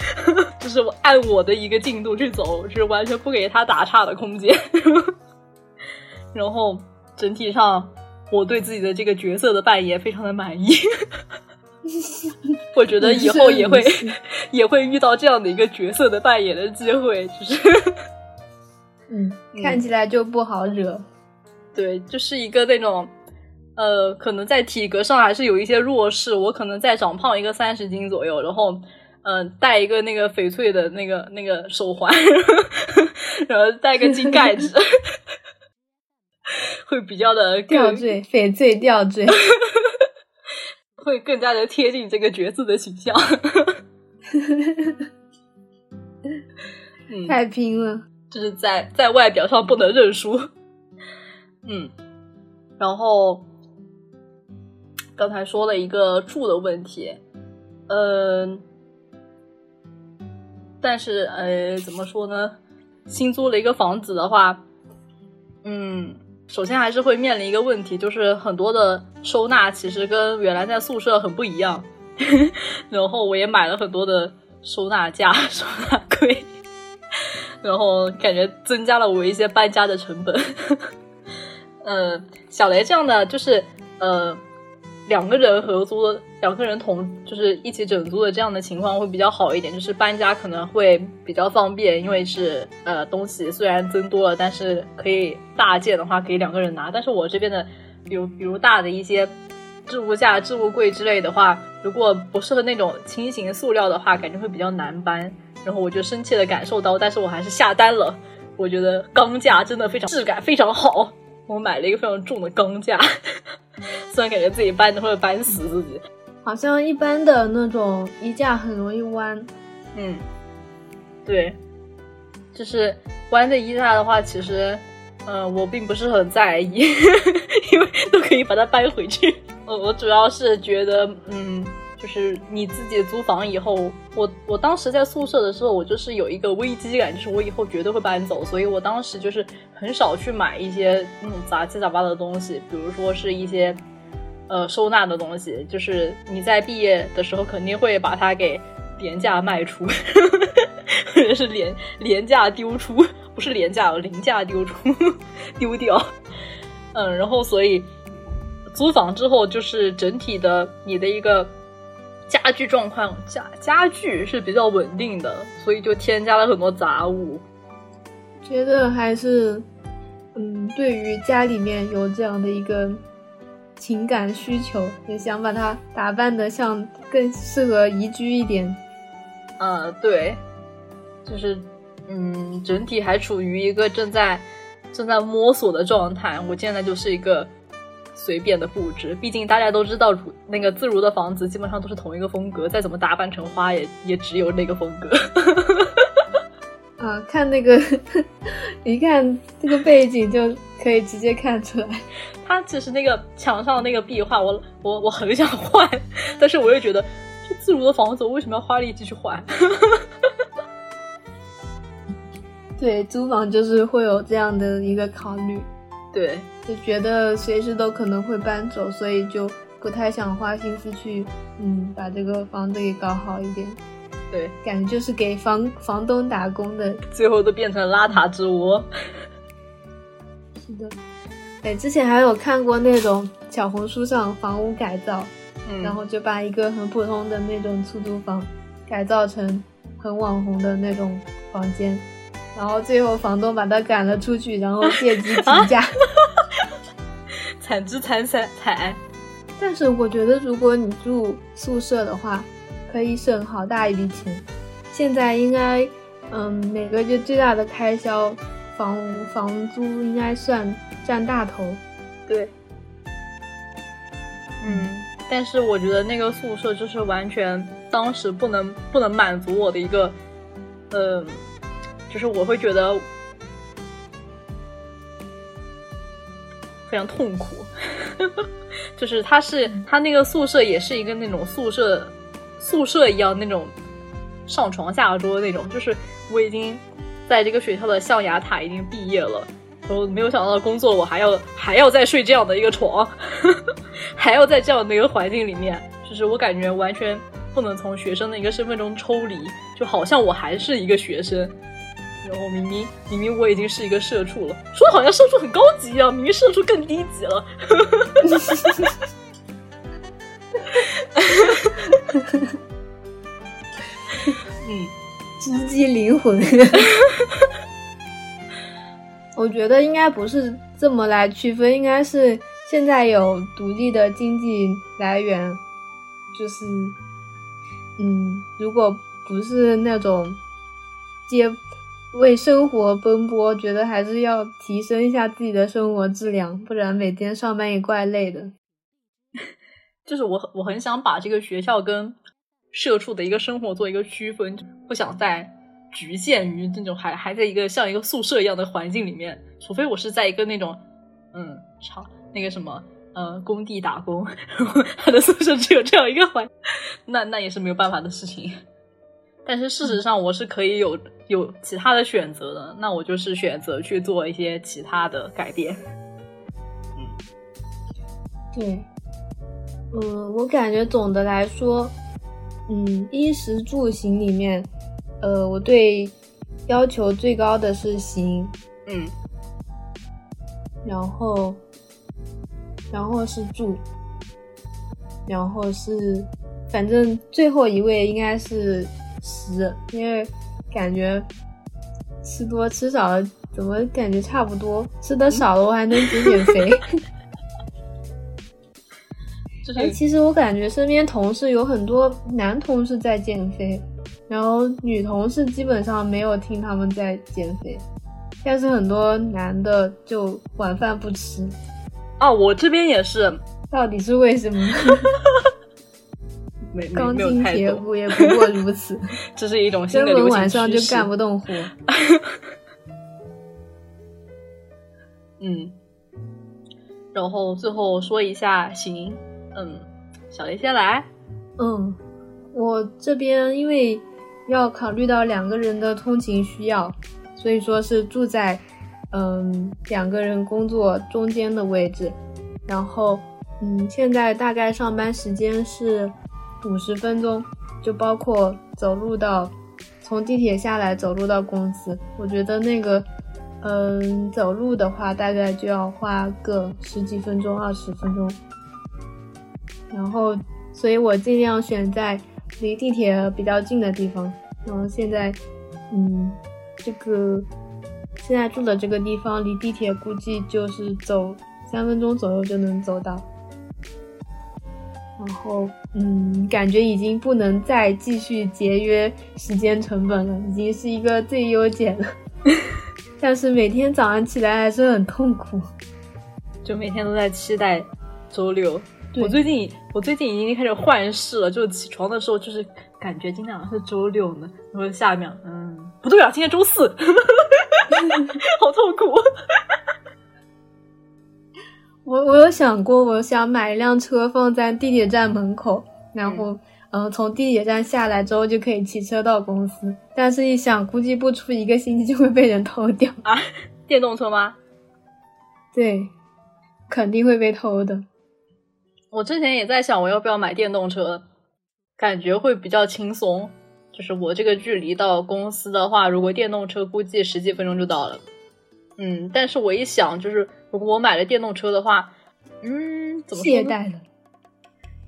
就是我按我的一个进度去走，是完全不给他打岔的空间。然后整体上，我对自己的这个角色的扮演非常的满意。我觉得以后也会 也会遇到这样的一个角色的扮演的机会，就是，嗯，看起来就不好惹。对，就是一个那种，呃，可能在体格上还是有一些弱势，我可能再长胖一个三十斤左右，然后，嗯，戴一个那个翡翠的那个那个手环，然后戴个金盖子。会比较的吊坠，翡翠吊坠，会更加的贴近这个角色的形象。太拼了，就是在在外表上不能认输。嗯，然后刚才说了一个住的问题，嗯，但是呃，怎么说呢？新租了一个房子的话，嗯。首先还是会面临一个问题，就是很多的收纳其实跟原来在宿舍很不一样。然后我也买了很多的收纳架、收纳柜，然后感觉增加了我一些搬家的成本。嗯，小雷这样的就是呃。两个人合租，两个人同就是一起整租的这样的情况会比较好一点，就是搬家可能会比较方便，因为是呃东西虽然增多了，但是可以大件的话可以两个人拿。但是我这边的，比如比如大的一些置物架、置物柜之类的话，如果不适合那种轻型塑料的话，感觉会比较难搬。然后我就深切的感受到，但是我还是下单了。我觉得钢架真的非常质感非常好，我买了一个非常重的钢架。虽然感觉自己搬会搬死自己，好像一般的那种衣架很容易弯。嗯，对，就是弯的衣架的话，其实，嗯，我并不是很在意，因为都可以把它搬回去。我我主要是觉得，嗯。就是你自己租房以后，我我当时在宿舍的时候，我就是有一个危机感，就是我以后绝对会搬走，所以我当时就是很少去买一些那种杂七杂八的东西，比如说是一些呃收纳的东西，就是你在毕业的时候肯定会把它给廉价卖出，或者是廉廉价丢出，不是廉价，廉价丢出 丢掉，嗯，然后所以租房之后就是整体的你的一个。家具状况家家具是比较稳定的，所以就添加了很多杂物。觉得还是，嗯，对于家里面有这样的一个情感需求，也想把它打扮的像更适合宜居一点。呃，对，就是嗯，整体还处于一个正在正在摸索的状态。我现在就是一个。随便的布置，毕竟大家都知道，如那个自如的房子基本上都是同一个风格，再怎么打扮成花，也也只有那个风格。啊，看那个，一看这个背景就可以直接看出来。它其实那个墙上那个壁画，我我我很想换，但是我又觉得，这自如的房子，我为什么要花力气去换？对，租房就是会有这样的一个考虑。对，就觉得随时都可能会搬走，所以就不太想花心思去，嗯，把这个房子给搞好一点。对，感觉就是给房房东打工的，最后都变成邋遢之窝。是的，哎，之前还有看过那种小红书上房屋改造，嗯，然后就把一个很普通的那种出租房改造成很网红的那种房间。然后最后房东把他赶了出去，然后借机 提价。惨之惨惨惨。但是我觉得，如果你住宿舍的话，可以省好大一笔钱。现在应该，嗯，每个月最大的开销，房房租应该算占大头。对，嗯，但是我觉得那个宿舍就是完全当时不能不能满足我的一个，呃，就是我会觉得非常痛苦。就是他是他那个宿舍也是一个那种宿舍宿舍一样那种上床下桌那种，就是我已经在这个学校的象牙塔已经毕业了，然后没有想到工作我还要还要再睡这样的一个床，还要在这样的一个环境里面，就是我感觉完全不能从学生的一个身份中抽离，就好像我还是一个学生，然后明明明明我已经是一个社畜了，说的好像社畜很高级一样，明明社畜更低级了。嗯，直击灵魂。我觉得应该不是这么来区分，应该是现在有独立的经济来源，就是，嗯，如果不是那种接为生活奔波，觉得还是要提升一下自己的生活质量，不然每天上班也怪累的。就是我我很想把这个学校跟社畜的一个生活做一个区分，不想再局限于这种还还在一个像一个宿舍一样的环境里面，除非我是在一个那种嗯厂那个什么呃工地打工，然后他的宿舍只有这样一个环，那那也是没有办法的事情。但是事实上我是可以有有其他的选择的，那我就是选择去做一些其他的改变。嗯对。嗯，我感觉总的来说，嗯，衣食住行里面，呃，我对要求最高的是行，嗯，然后，然后是住，然后是，反正最后一位应该是食，因为感觉吃多吃少怎么感觉差不多，吃的少了我还能减减肥。哎，其实我感觉身边同事有很多男同事在减肥，然后女同事基本上没有听他们在减肥，但是很多男的就晚饭不吃。哦，我这边也是，到底是为什么？没钢筋铁骨也不过如此，这是一种新的流行晚上就干不动活。嗯，然后最后说一下，行。嗯，小雷先来。嗯，我这边因为要考虑到两个人的通勤需要，所以说是住在嗯两个人工作中间的位置。然后嗯，现在大概上班时间是五十分钟，就包括走路到从地铁下来走路到公司。我觉得那个嗯走路的话，大概就要花个十几分钟、二十分钟。然后，所以我尽量选在离地铁比较近的地方。然后现在，嗯，这个现在住的这个地方离地铁估计就是走三分钟左右就能走到。然后，嗯，感觉已经不能再继续节约时间成本了，已经是一个最优解了。但是每天早上起来还是很痛苦，就每天都在期待周六。我最近我最近已经开始幻视了，就起床的时候就是感觉今天好像是周六呢，然后下一秒嗯不对啊，今天周四，好痛苦。我我有想过，我想买一辆车放在地铁站门口，然后嗯从地铁站下来之后就可以骑车到公司，但是一想估计不出一个星期就会被人偷掉啊！电动车吗？对，肯定会被偷的。我之前也在想，我要不要买电动车，感觉会比较轻松。就是我这个距离到公司的话，如果电动车估计十几分钟就到了。嗯，但是我一想，就是如果我买了电动车的话，嗯，怎么懈怠了？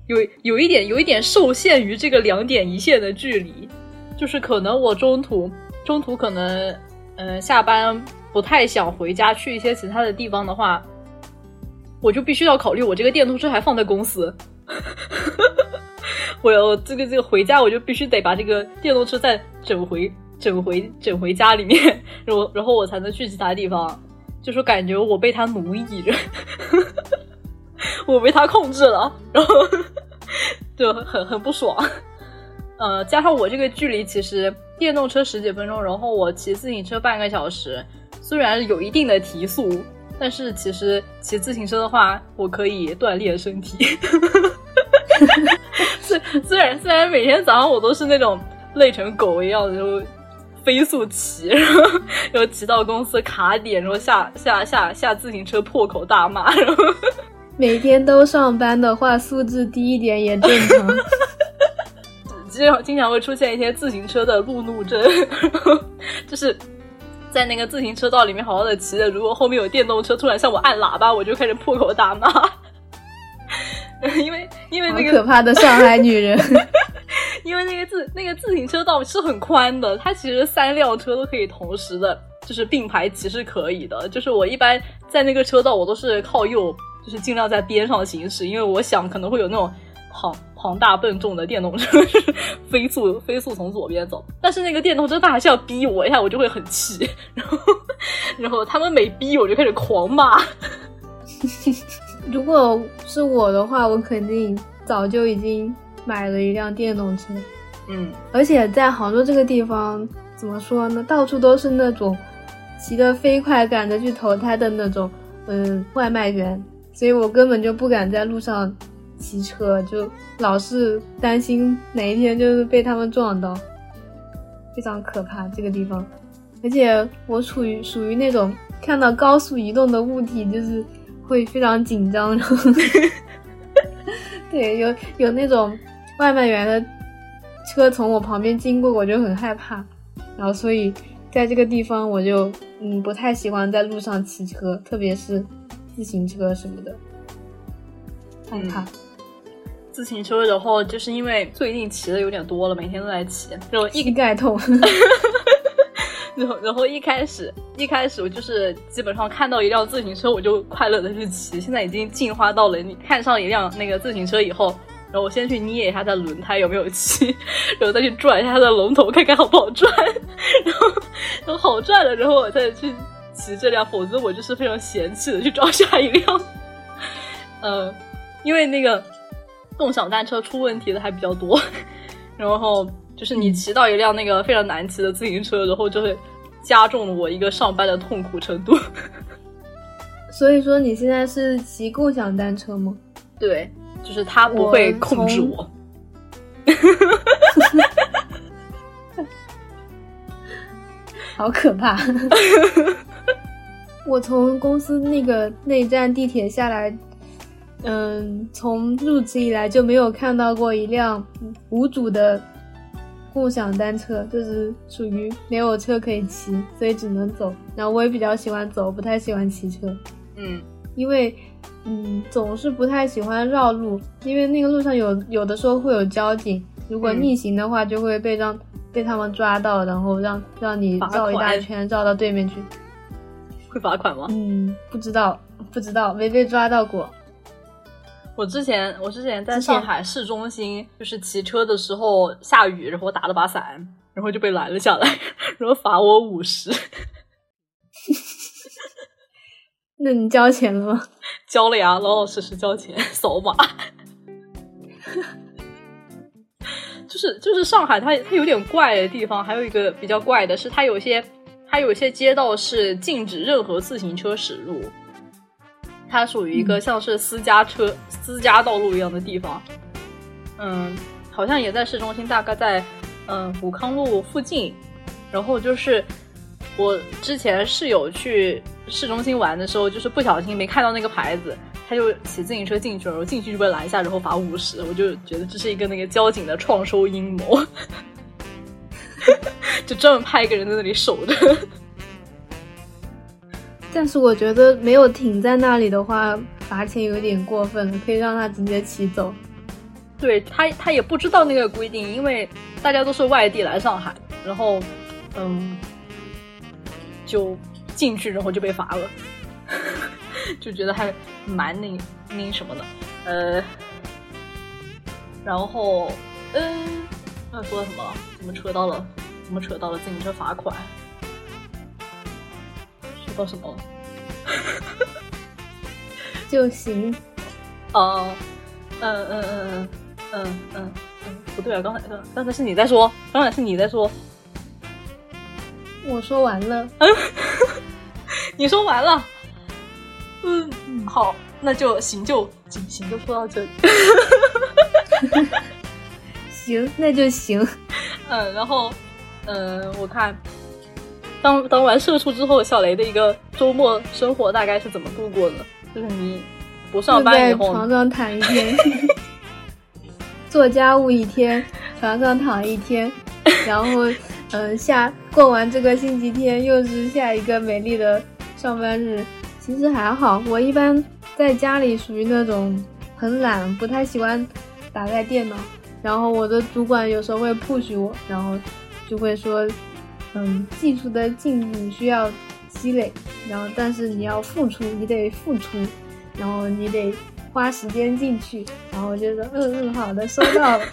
有有一点，有一点受限于这个两点一线的距离，就是可能我中途中途可能嗯下班不太想回家，去一些其他的地方的话。我就必须要考虑我这个电动车还放在公司，我要这个这个回家我就必须得把这个电动车再整回整回整回家里面，然后然后我才能去其他地方，就是感觉我被他奴役着，我被他控制了，然后就很很不爽。呃，加上我这个距离，其实电动车十几分钟，然后我骑自行车半个小时，虽然有一定的提速，但是其实骑自行车的话，我可以锻炼身体。虽虽然虽然每天早上我都是那种累成狗一样的就飞速骑，然后然后骑到公司卡点，然后下下下下自行车破口大骂，然后 每天都上班的话，素质低一点也正常。经常经常会出现一些自行车的路怒症，就是在那个自行车道里面好好的骑着，如果后面有电动车突然向我按喇叭，我就开始破口大骂。因为因为那个可怕的上海女人，因为那个自那个自行车道是很宽的，它其实三辆车都可以同时的，就是并排骑是可以的。就是我一般在那个车道，我都是靠右，就是尽量在边上行驶，因为我想可能会有那种。庞庞大笨重的电动车 飞速飞速从左边走，但是那个电动车它还是要逼我一下，我就会很气，然后然后他们每逼我就开始狂骂。如果是我的话，我肯定早就已经买了一辆电动车。嗯，而且在杭州这个地方，怎么说呢？到处都是那种骑得飞快赶着去投胎的那种嗯外卖员，所以我根本就不敢在路上。骑车就老是担心哪一天就是被他们撞到，非常可怕这个地方。而且我处于属于那种看到高速移动的物体就是会非常紧张，然 后对有有那种外卖员的车从我旁边经过，我就很害怕。然后所以在这个地方我就嗯不太喜欢在路上骑车，特别是自行车什么的，害怕。自行车，然后就是因为最近骑的有点多了，每天都在骑，然后膝盖痛。然后，一开始，一开始我就是基本上看到一辆自行车，我就快乐的去骑。现在已经进化到了，你看上一辆那个自行车以后，然后我先去捏一下它的轮胎有没有气，然后再去转一下它的龙头，看看好不好转。然后，然后好转了，然后我再去骑这辆，否则我就是非常嫌弃的去找下一辆。呃，因为那个。共享单车出问题的还比较多，然后就是你骑到一辆那个非常难骑的自行车，然后就会加重了我一个上班的痛苦程度。所以说你现在是骑共享单车吗？对，就是他不会控制我。好可怕！我从公司那个那站地铁下来。嗯，从入职以来就没有看到过一辆无主的共享单车，就是属于没有车可以骑，所以只能走。然后我也比较喜欢走，不太喜欢骑车。嗯，因为嗯总是不太喜欢绕路，因为那个路上有有的时候会有交警，如果逆行的话就会被让被他们抓到，然后让让你绕一大圈绕到对面去。会罚款吗？嗯，不知道，不知道，没被抓到过。我之前，我之前在上海市中心，就是骑车的时候下雨，然后我打了把伞，然后就被拦了下来，然后罚我五十。那你交钱了吗？交了呀，老老实实交钱，扫码。就是就是上海，它它有点怪的地方，还有一个比较怪的是，它有些它有些街道是禁止任何自行车驶入。它属于一个像是私家车、私家道路一样的地方，嗯，好像也在市中心，大概在嗯武康路附近。然后就是我之前室友去市中心玩的时候，就是不小心没看到那个牌子，他就骑自行车进去了，然后进去就被拦下，然后罚五十。我就觉得这是一个那个交警的创收阴谋，就专门派一个人在那里守着。但是我觉得没有停在那里的话，罚钱有点过分了，可以让他直接骑走。对他，他也不知道那个规定，因为大家都是外地来上海，然后，嗯，就进去，然后就被罚了。就觉得还蛮那那什么的，呃，然后嗯，那说什么？怎么扯到了？怎么扯到了自行车罚款？说什么？就行。哦，嗯嗯嗯嗯嗯嗯嗯，不对啊，刚才刚刚才是你在说，刚才是你在说，我说完了。你说完了。嗯，好，那就行就行行就说到这里。行，那就行。嗯，然后，嗯，我看当当完社畜之后，小雷的一个周末生活大概是怎么度过的？就是你不上班以后，床上躺一天，做家务一天，床上躺一天，然后，嗯，下过完这个星期天，又是下一个美丽的上班日。其实还好，我一般在家里属于那种很懒，不太喜欢打开电脑。然后我的主管有时候会 push 我，然后就会说，嗯，技术的进步需要积累，然后但是你要付出，你得付出，然后你得花时间进去。然后我就说，嗯嗯，好的，收到了。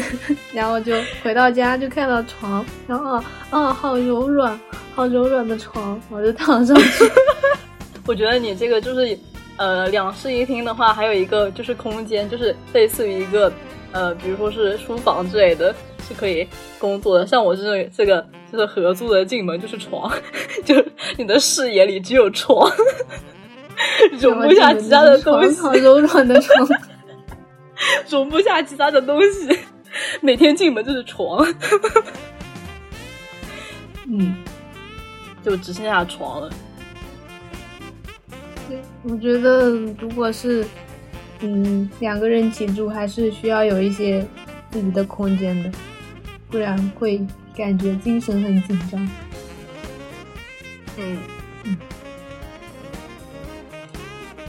然后就回到家就看到床，然后啊啊，好柔软，好柔软的床，我就躺上去。我觉得你这个就是，呃，两室一厅的话，还有一个就是空间，就是类似于一个，呃，比如说是书房之类的，是可以工作的。像我这种这个就是合租的，进门就是床，就你的视野里只有床，容不下其他的东西。好柔软的床，容不下其他的东西，每天进门就是床。嗯，就只剩下床了。我觉得，如果是嗯两个人一起住，还是需要有一些自己的空间的，不然会感觉精神很紧张。嗯嗯。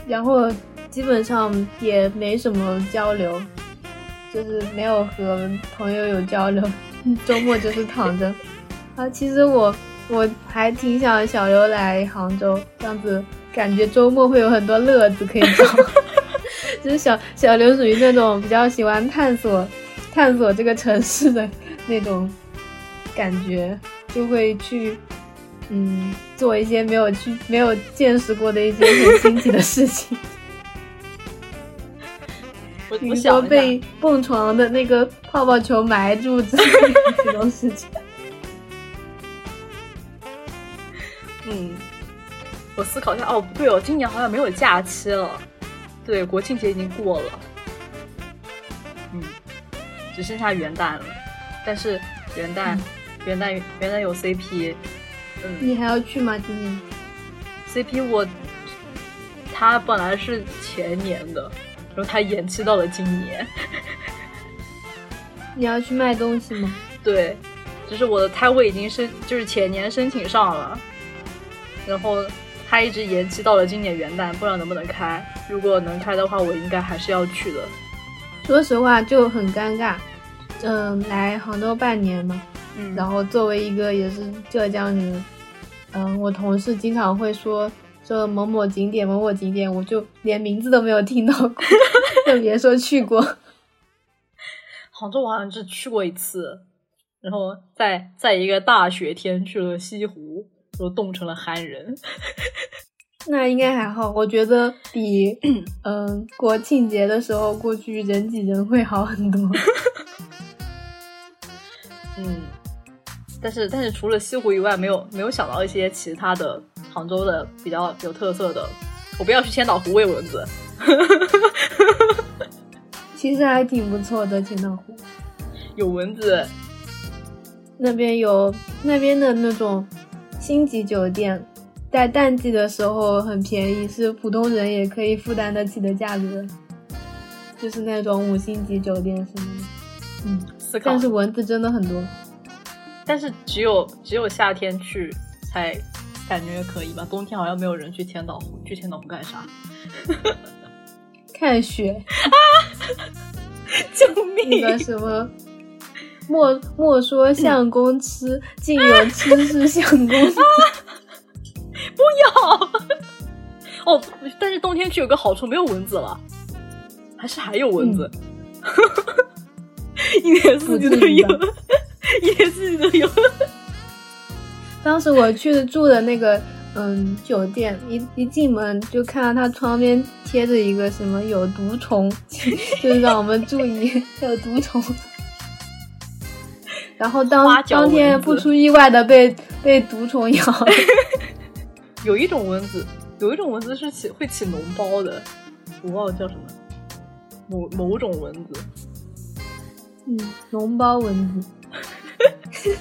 然后基本上也没什么交流，就是没有和朋友有交流，周末就是躺着。啊，其实我我还挺想小刘来杭州，这样子。感觉周末会有很多乐子可以找，就是小小刘属于那种比较喜欢探索探索这个城市的那种感觉，就会去嗯做一些没有去没有见识过的一些很新奇的事情，比如说被蹦床的那个泡泡球埋住之类的这种事情。嗯。我思考一下，哦，不对哦，今年好像没有假期了，对，国庆节已经过了，嗯，只剩下元旦了，但是元旦，元旦，元旦有 CP，嗯，你还要去吗？今年？CP 我，他本来是前年的，然后他延期到了今年。你要去卖东西吗？对，就是我的摊位已经申，就是前年申请上了，然后。他一直延期到了今年元旦，不知道能不能开。如果能开的话，我应该还是要去的。说实话就很尴尬，嗯，来杭州半年嘛，嗯，然后作为一个也是浙江人，嗯，我同事经常会说说某某景点某某景点，我就连名字都没有听到过，更别说去过。杭州我好像只去过一次，然后在在一个大雪天去了西湖。都冻成了憨人，那应该还好。我觉得比 嗯国庆节的时候过去人挤人会好很多。嗯，但是但是除了西湖以外，没有没有想到一些其他的杭州的比较有特色的。我不要去千岛湖喂蚊子。其实还挺不错的，千岛湖有蚊子。那边有那边的那种。星级酒店在淡季的时候很便宜，是普通人也可以负担得起的价格，就是那种五星级酒店什么的。嗯，但是蚊子真的很多。但是只有只有夏天去才感觉可以吧？冬天好像没有人去千岛湖，去千岛湖干啥？看雪啊！救命！那个什么？莫莫说相公痴，竟有痴是相公 啊。不要！哦，但是冬天去有个好处，没有蚊子了，还是还有蚊子，一年四季都有，一年四季都有。当时我去住的那个嗯酒店，一一进门就看到他窗边贴着一个什么有毒虫，就是让我们注意 有毒虫。然后当当天不出意外的被被毒虫咬。有一种蚊子，有一种蚊子是起会起脓包的，我忘了叫什么，某某种蚊子。嗯，脓包蚊子。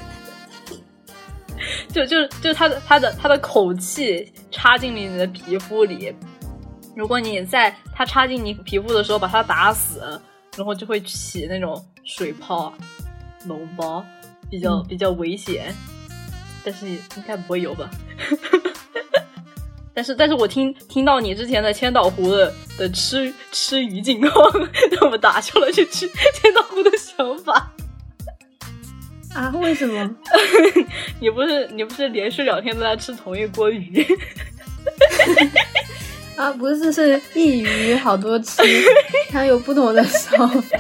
就就就它的它的它的口气插进了你的皮肤里，如果你在它插进你皮肤的时候把它打死，然后就会起那种水泡。脓包比较比较危险，但是应该不会有吧？但是但是我听听到你之前的千岛湖的的吃吃鱼情况，让我打消了去吃千岛湖的想法。啊？为什么？你不是你不是连续两天都在吃同一锅鱼？啊，不是，是一鱼好多吃，它有不同的烧法。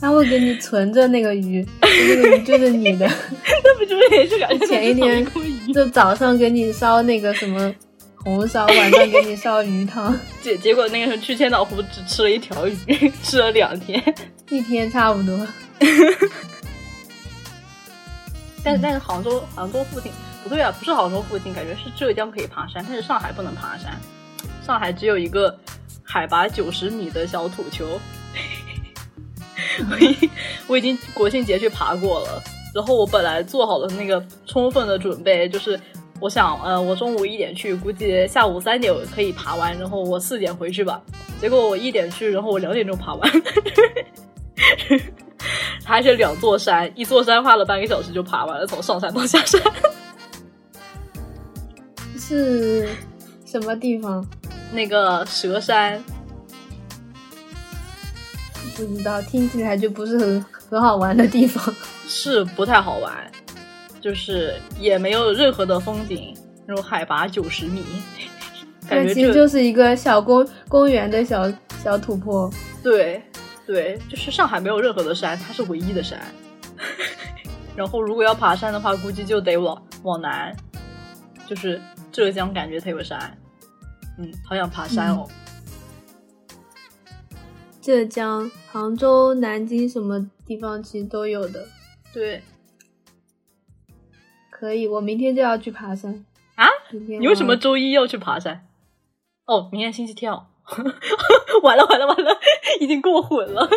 他会给你存着那个鱼，那个鱼就是你的。那不就是也是感觉前一天就早上给你烧那个什么红烧，晚上给你烧鱼汤。结结果那个时候去千岛湖只吃了一条鱼，吃了两天，一天差不多。但是但是杭州杭州附近不对啊，不是杭州附近，感觉是浙江可以爬山，但是上海不能爬山。上海只有一个海拔九十米的小土丘。我已我已经国庆节去爬过了，然后我本来做好了那个充分的准备，就是我想，呃，我中午一点去，估计下午三点可以爬完，然后我四点回去吧。结果我一点去，然后我两点钟爬完，还是两座山，一座山花了半个小时就爬完了，从上山到下山。是什么地方？那个蛇山。不知道，听起来就不是很很好玩的地方，是不太好玩，就是也没有任何的风景，那种海拔九十米，感觉其实就是一个小公公园的小小土坡。对，对，就是上海没有任何的山，它是唯一的山。然后如果要爬山的话，估计就得往往南，就是浙江，感觉它有山。嗯，好想爬山哦。浙江、杭州、南京什么地方其实都有的。对，可以，我明天就要去爬山啊！你为什么周一要去爬山？哦，明天星期天哦！完了完了完了，已经过混了。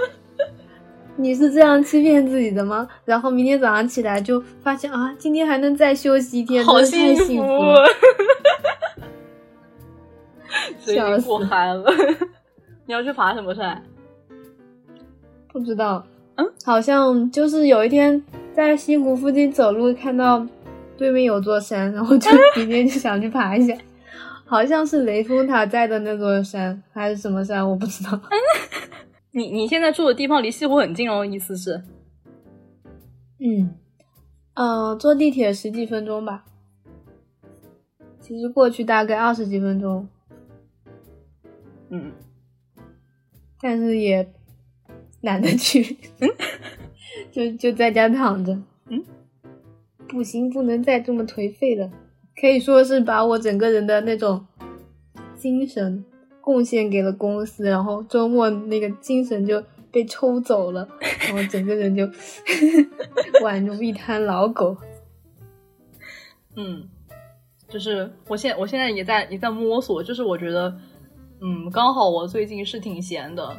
你是这样欺骗自己的吗？然后明天早上起来就发现啊，今天还能再休息一天，好幸福！笑死，过嗨了！你要去爬什么山？不知道，嗯，好像就是有一天在西湖附近走路，看到对面有座山，然后就明天就想去爬一下，好像是雷峰塔在的那座山，还是什么山，我不知道。你你现在住的地方离西湖很近哦，意思是？嗯，呃，坐地铁十几分钟吧，其实过去大概二十几分钟。嗯，但是也。懒得去，就就在家躺着。嗯，不行，不能再这么颓废了。可以说是把我整个人的那种精神贡献给了公司，然后周末那个精神就被抽走了，然后整个人就 宛如一滩老狗。嗯，就是我现我现在也在也在摸索，就是我觉得，嗯，刚好我最近是挺闲的。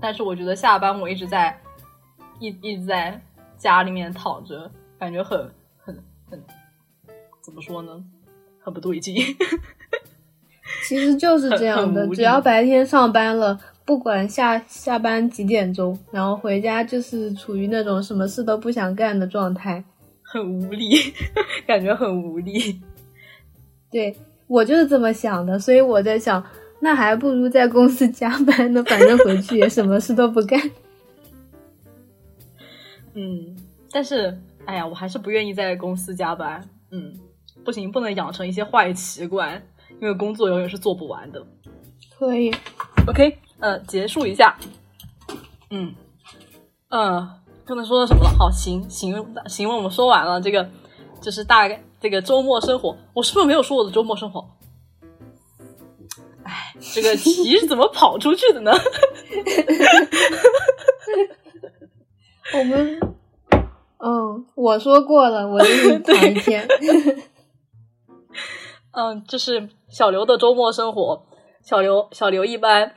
但是我觉得下班我一直在一一直在家里面躺着，感觉很怎么说呢？很不对劲。其实就是这样的，只要白天上班了，不管下下班几点钟，然后回家就是处于那种什么事都不想干的状态，很无力，感觉很无力。对我就是这么想的，所以我在想。那还不如在公司加班呢，反正回去也什么事都不干。嗯，但是，哎呀，我还是不愿意在公司加班。嗯，不行，不能养成一些坏习惯。因为工作永远是做不完的。可以。OK，呃，结束一下。嗯，呃，刚才说的什么了？好，行行行，我们说完了这个，就是大概这个周末生活。我是不是没有说我的周末生活？哎，这个题是怎么跑出去的呢？我们，嗯，我说过了，我给你讲一天。嗯，就是小刘的周末生活。小刘，小刘一般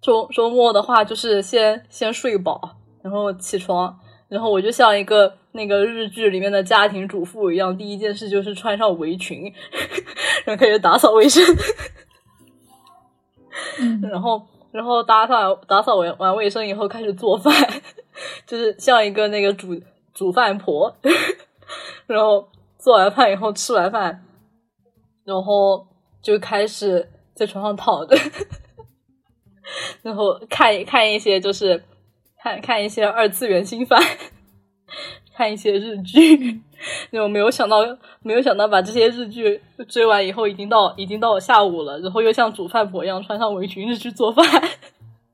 周周末的话，就是先先睡饱，然后起床，然后我就像一个那个日剧里面的家庭主妇一样，第一件事就是穿上围裙，然后开始打扫卫生，嗯 然后然后打扫打扫完完卫生以后开始做饭，就是像一个那个煮煮饭婆，然后做完饭以后吃完饭，然后就开始在床上躺着，然后看看一些就是看看一些二次元新番，看一些日剧。然后没有想到，没有想到把这些日剧追完以后，已经到已经到下午了，然后又像煮饭婆一样穿上围裙就去做饭。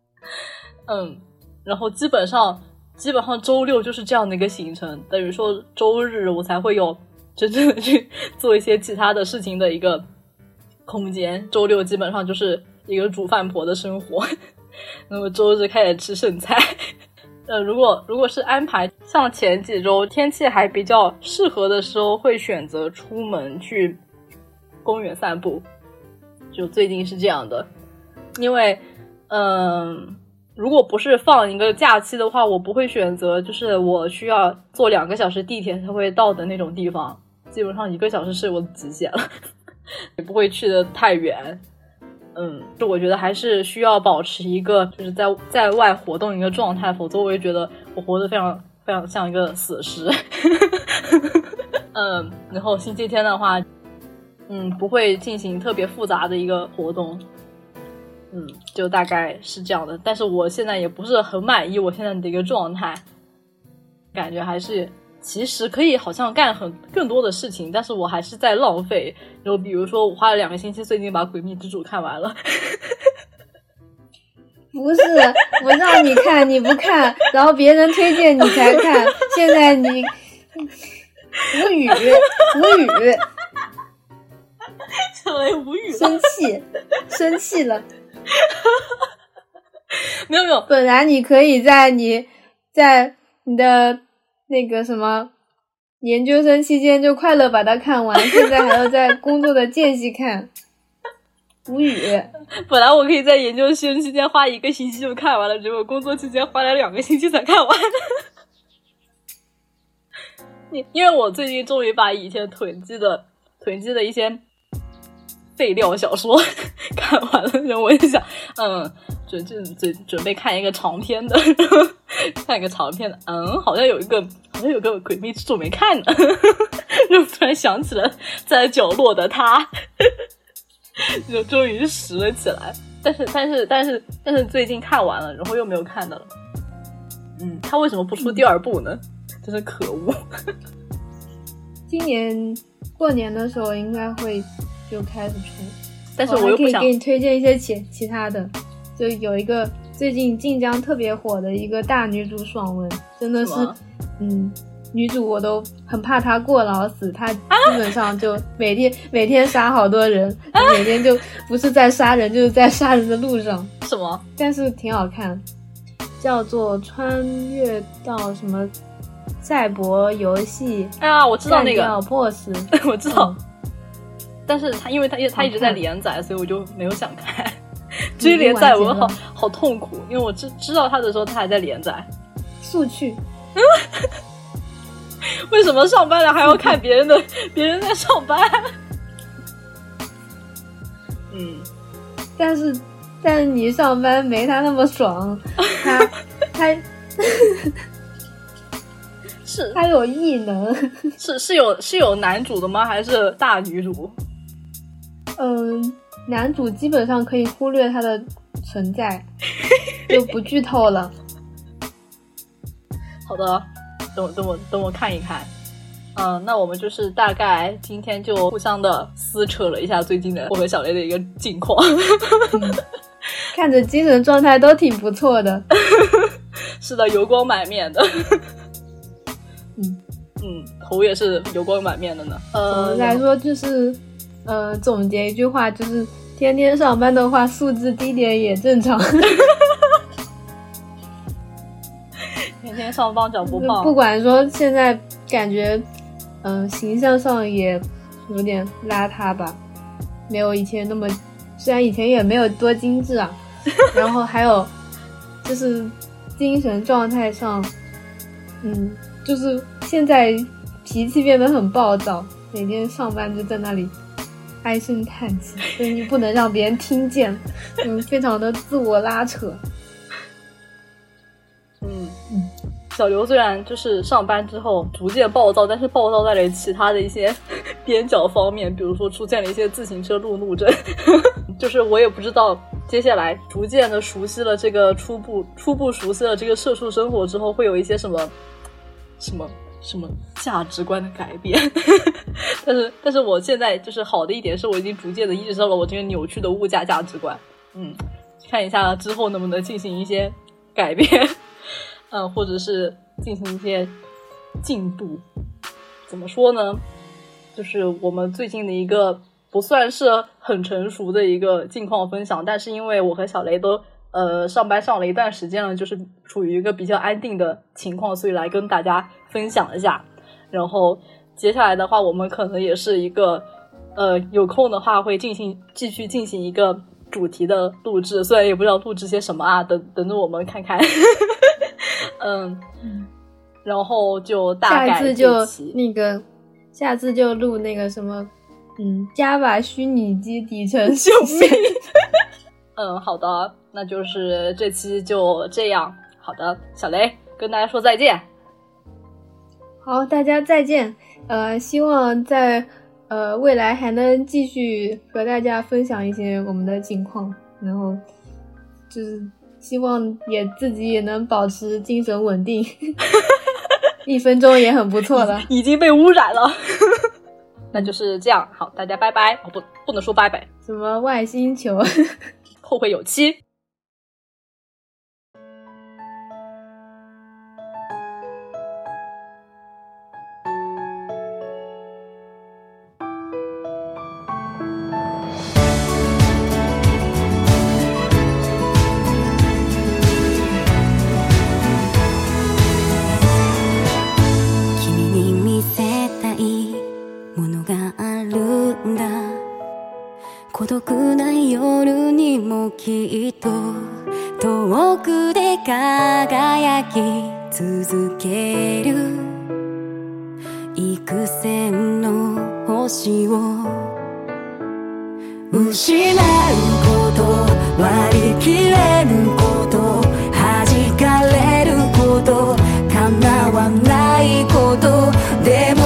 嗯，然后基本上基本上周六就是这样的一个行程，等于说周日我才会有真正的去做一些其他的事情的一个空间。周六基本上就是一个煮饭婆的生活，那么周日开始吃剩菜。呃，如果如果是安排像前几周天气还比较适合的时候，会选择出门去公园散步。就最近是这样的，因为嗯、如果不是放一个假期的话，我不会选择就是我需要坐两个小时地铁才会到的那种地方，基本上一个小时是我的极限了，也不会去的太远。嗯，就我觉得还是需要保持一个就是在在外活动一个状态，否则我也觉得我活得非常非常像一个死尸。嗯，然后星期天的话，嗯，不会进行特别复杂的一个活动。嗯，就大概是这样的。但是我现在也不是很满意我现在的一个状态，感觉还是其实可以好像干很更多的事情，但是我还是在浪费。然后比如说，我花了两个星期，最近把《诡秘之主》看完了。不是，我让你看你不看，然后别人推荐你才看，现在你无语无语，稍微无语了。生气生气了。没有没有，本来你可以在你在你的那个什么研究生期间就快乐把它看完，现在还要在工作的间隙看，无语。本来我可以在研究生期间花一个星期就看完了，结果工作期间花了两个星期才看完。因因为我最近终于把以前囤积的囤积的一些废料小说看完了，然后我就想，嗯，准准准准备看一个长篇的，看一个长篇的，嗯，好像有一个好像有个《诡秘之主》没看呢，就突然想起了在角落的他。就终于拾了起来。但是但是但是但是最近看完了，然后又没有看的了。嗯，他为什么不出第二部呢？真是可恶！今年过年的时候应该会就开始出，但是我又不想给你推荐一些其其他的，就有一个最近晋江特别火的一个大女主爽文，真的是嗯，女主我都很怕她过劳死，她 基本上就每天、每天杀好多人，每天就不是在杀人就是在杀人的路上，什么？但是挺好看，叫做穿越到什么赛博游戏，哎呀，我知道那个，BOSS，我知道。嗯但是他因为他他一直在连载，所以我就没有想看。追连载我好好痛苦，因为我知知道他的时候他还在连载。速去。为什么上班了还要看别人的？别人在上班。嗯，但是但是你上班没他那么爽，他他是他有异能，是是有是有男主的吗？还是大女主？嗯，男主基本上可以忽略他的存在，就不剧透了。好的，等我等我等我看一看。嗯，那我们就是大概今天就互相的撕扯了一下最近的我和小雷的一个近况，看着精神状态都挺不错的。是的，油光满面的。嗯嗯，头也是油光满面的呢。总呃的，来说就是，呃，总结一句话就是，天天上班的话，素质低点也正常。天天上班长不胖，不管说现在感觉，嗯、形象上也有点邋遢吧，没有以前那么，虽然以前也没有多精致啊，然后还有就是精神状态上，嗯，就是现在脾气变得很暴躁，每天上班就在那里唉声叹气，声音不能让别人听见，嗯，非常的自我拉扯。嗯嗯，小刘虽然就是上班之后逐渐暴躁，但是暴躁在了其他的一些 边角方面，比如说出现了一些自行车路怒症，就是我也不知道接下来逐渐的熟悉了这个初步初步熟悉了这个社畜生活之后，会有一些什么什么。什么价值观的改变？但是，但是我现在就是好的一点是我已经逐渐的意识到了我这个扭曲的物价价值观。嗯，看一下之后能不能进行一些改变。嗯，或者是进行一些进度。怎么说呢？就是我们最近的一个不算是很成熟的一个近况分享，但是因为我和小雷都呃上班上了一段时间了，就是处于一个比较安定的情况，所以来跟大家分享一下。然后接下来的话，我们可能也是一个呃有空的话会进行继续进行一个主题的录制，虽然也不知道录制些什么啊，等等着我们看看。嗯，然后就大下概次就那个，下次就录那个什么，嗯，Java 虚拟机底层救命！嗯，好的，那就是这期就这样。好的，小雷跟大家说再见。好，大家再见。呃，希望在呃未来还能继续和大家分享一些我们的近况，然后就是希望也自己也能保持精神稳定，一分钟也很不错了。已经被污染了。那就是这样，好，大家拜拜。哦，不，不能说拜拜，什么外星球？后会有期。る。幾千の星を。失うこと割り切れぬこと。弾かれること。叶わないこと。でも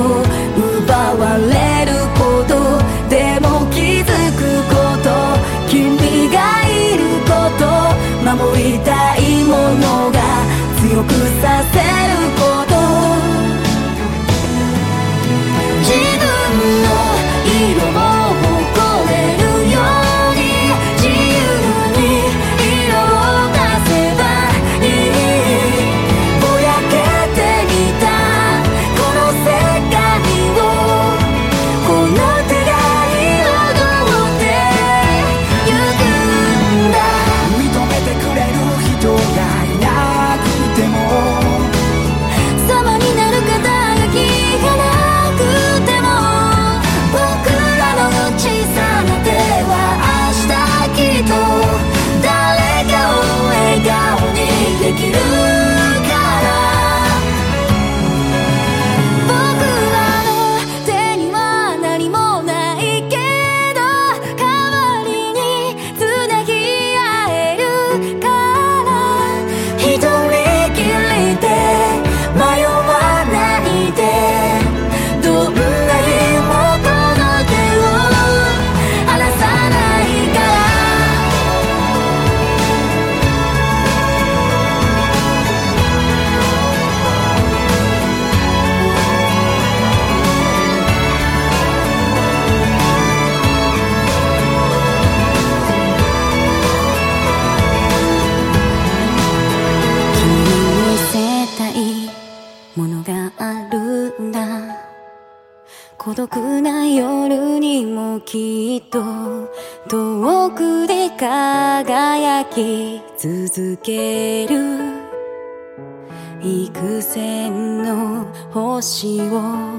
奪われることでも気づくこと。君がいること。守りたいものが強くさせる独な夜にもきっと遠くで輝き続ける。幾千の星を